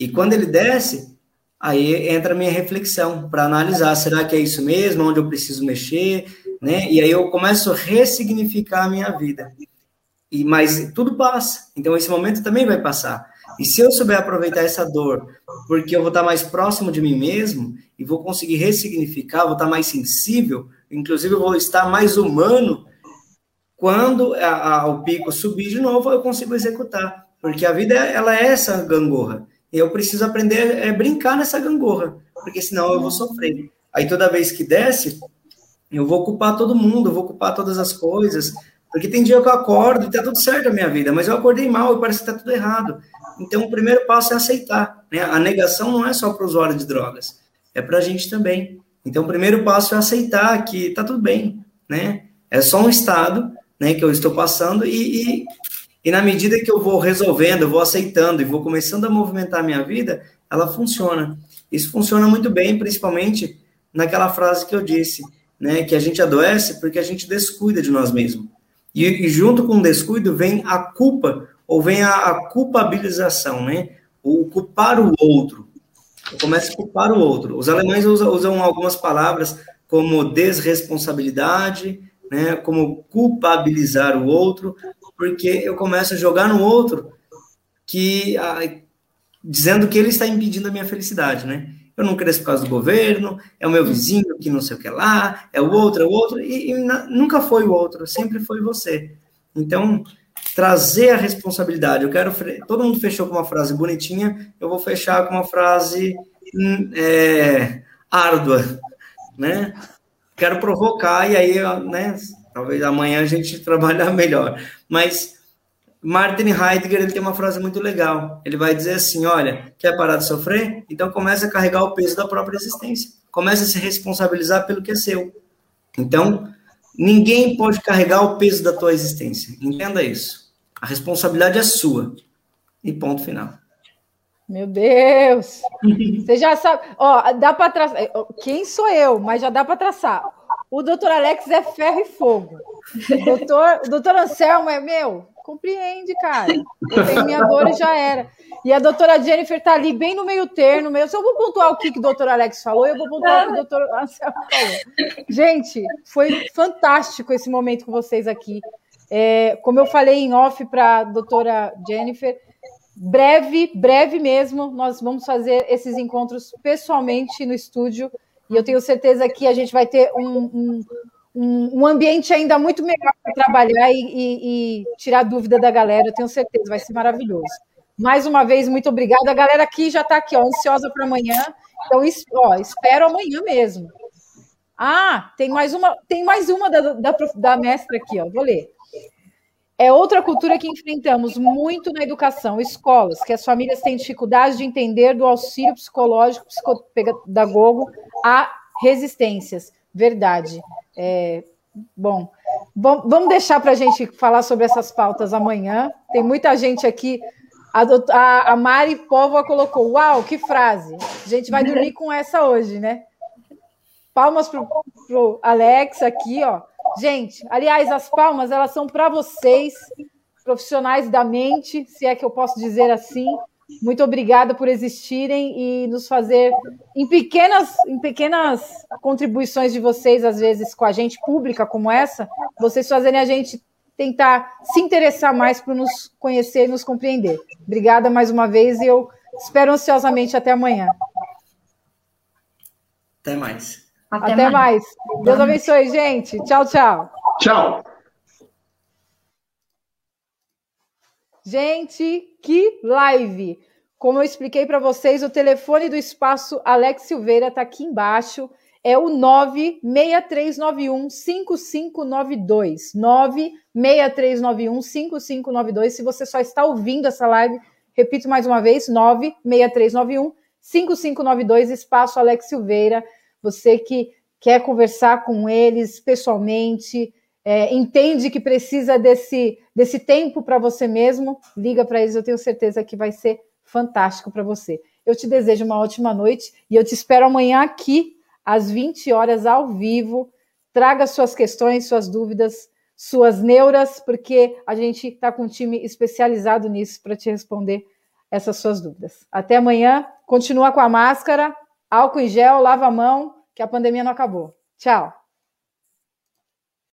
E quando ele desce, aí entra a minha reflexão para analisar, será que é isso mesmo? Onde eu preciso mexer, né? E aí eu começo a ressignificar a minha vida. E mas tudo passa. Então esse momento também vai passar. E se eu souber aproveitar essa dor, porque eu vou estar mais próximo de mim mesmo e vou conseguir ressignificar, vou estar mais sensível, inclusive eu vou estar mais humano, quando a, a, o pico subir de novo, eu consigo executar. Porque a vida, ela é essa gangorra. E eu preciso aprender a brincar nessa gangorra, porque senão eu vou sofrer. Aí toda vez que desce, eu vou culpar todo mundo, eu vou culpar todas as coisas, porque tem dia que eu acordo e tá tudo certo na minha vida, mas eu acordei mal e parece que tá tudo errado. Então, o primeiro passo é aceitar. Né? A negação não é só para o usuário de drogas, é para a gente também. Então, o primeiro passo é aceitar que está tudo bem, né? É só um estado, né, que eu estou passando e, e, e na medida que eu vou resolvendo, eu vou aceitando e vou começando a movimentar a minha vida, ela funciona. Isso funciona muito bem, principalmente naquela frase que eu disse, né, que a gente adoece porque a gente descuida de nós mesmos. E, e junto com o descuido vem a culpa ou vem a, a culpabilização, né? O culpar o outro. Eu começo a culpar o outro. Os alemães usam, usam algumas palavras como desresponsabilidade, né? Como culpabilizar o outro, porque eu começo a jogar no outro que dizendo que ele está impedindo a minha felicidade, né? Eu não cresço por causa do governo, é o meu vizinho que não sei o que lá, é o outro, é o outro, e, e na, nunca foi o outro, sempre foi você. Então, trazer a responsabilidade. Eu quero. Todo mundo fechou com uma frase bonitinha, eu vou fechar com uma frase hum, é, árdua, né? Quero provocar, e aí, né? Talvez amanhã a gente trabalhar melhor. Mas Martin Heidegger ele tem uma frase muito legal. Ele vai dizer assim: olha, quer parar de sofrer? Então comece a carregar o peso da própria existência. Comece a se responsabilizar pelo que é seu. Então, ninguém pode carregar o peso da tua existência. Entenda isso. A responsabilidade é sua. E ponto final. Meu Deus! Você já sabe. Ó, dá para traçar. Quem sou eu? Mas já dá para traçar. O doutor Alex é ferro e fogo. O doutor, o doutor Anselmo é meu. Compreende, cara. Eu tenho minha dor e já era. E a doutora Jennifer tá ali bem no meio termo. Se eu vou pontuar o que, que o doutor Alex falou, eu vou pontuar o que o doutor Anselmo falou. Gente, foi fantástico esse momento com vocês aqui. É, como eu falei em off para a doutora Jennifer, breve, breve mesmo, nós vamos fazer esses encontros pessoalmente no estúdio e eu tenho certeza que a gente vai ter um, um, um ambiente ainda muito melhor para trabalhar e, e, e, tirar dúvida da galera. Eu tenho certeza, vai ser maravilhoso. Mais uma vez, muito obrigada. A galera aqui já está aqui, ó, ansiosa para amanhã. Então, ó, espero amanhã mesmo. Ah, tem mais uma, tem mais uma da, da, da mestra aqui, ó. Vou ler. É outra cultura que enfrentamos muito na educação, escolas, que as famílias têm dificuldade de entender do auxílio psicológico, psicopedagogo a resistências. Verdade. É, bom, vamos deixar para a gente falar sobre essas pautas amanhã. Tem muita gente aqui. A, a, Mari Póvoa colocou: Uau, que frase! A gente vai dormir com essa hoje, né? Palmas para o Alex aqui, ó. Gente, aliás, as palmas elas são para vocês, profissionais da mente, se é que eu posso dizer assim. Muito obrigada por existirem e nos fazer em pequenas, em pequenas contribuições de vocês, às vezes com a gente pública como essa, vocês fazerem a gente tentar se interessar mais para nos conhecer e nos compreender. Obrigada mais uma vez e eu espero ansiosamente até amanhã. Até mais. Até, Até mais. mais. Deus abençoe, gente. Tchau, tchau. Tchau. Gente, que live! Como eu expliquei para vocês, o telefone do espaço Alex Silveira está aqui embaixo. É o 96391 5592. 96391 5592. Se você só está ouvindo essa live, repito mais uma vez: 96391 5592, espaço Alex Silveira você que quer conversar com eles pessoalmente, é, entende que precisa desse, desse tempo para você mesmo, liga para eles, eu tenho certeza que vai ser fantástico para você. Eu te desejo uma ótima noite e eu te espero amanhã aqui, às 20 horas, ao vivo. Traga suas questões, suas dúvidas, suas neuras, porque a gente está com um time especializado nisso para te responder essas suas dúvidas. Até amanhã. Continua com a máscara, álcool em gel, lava a mão, que a pandemia não acabou. Tchau.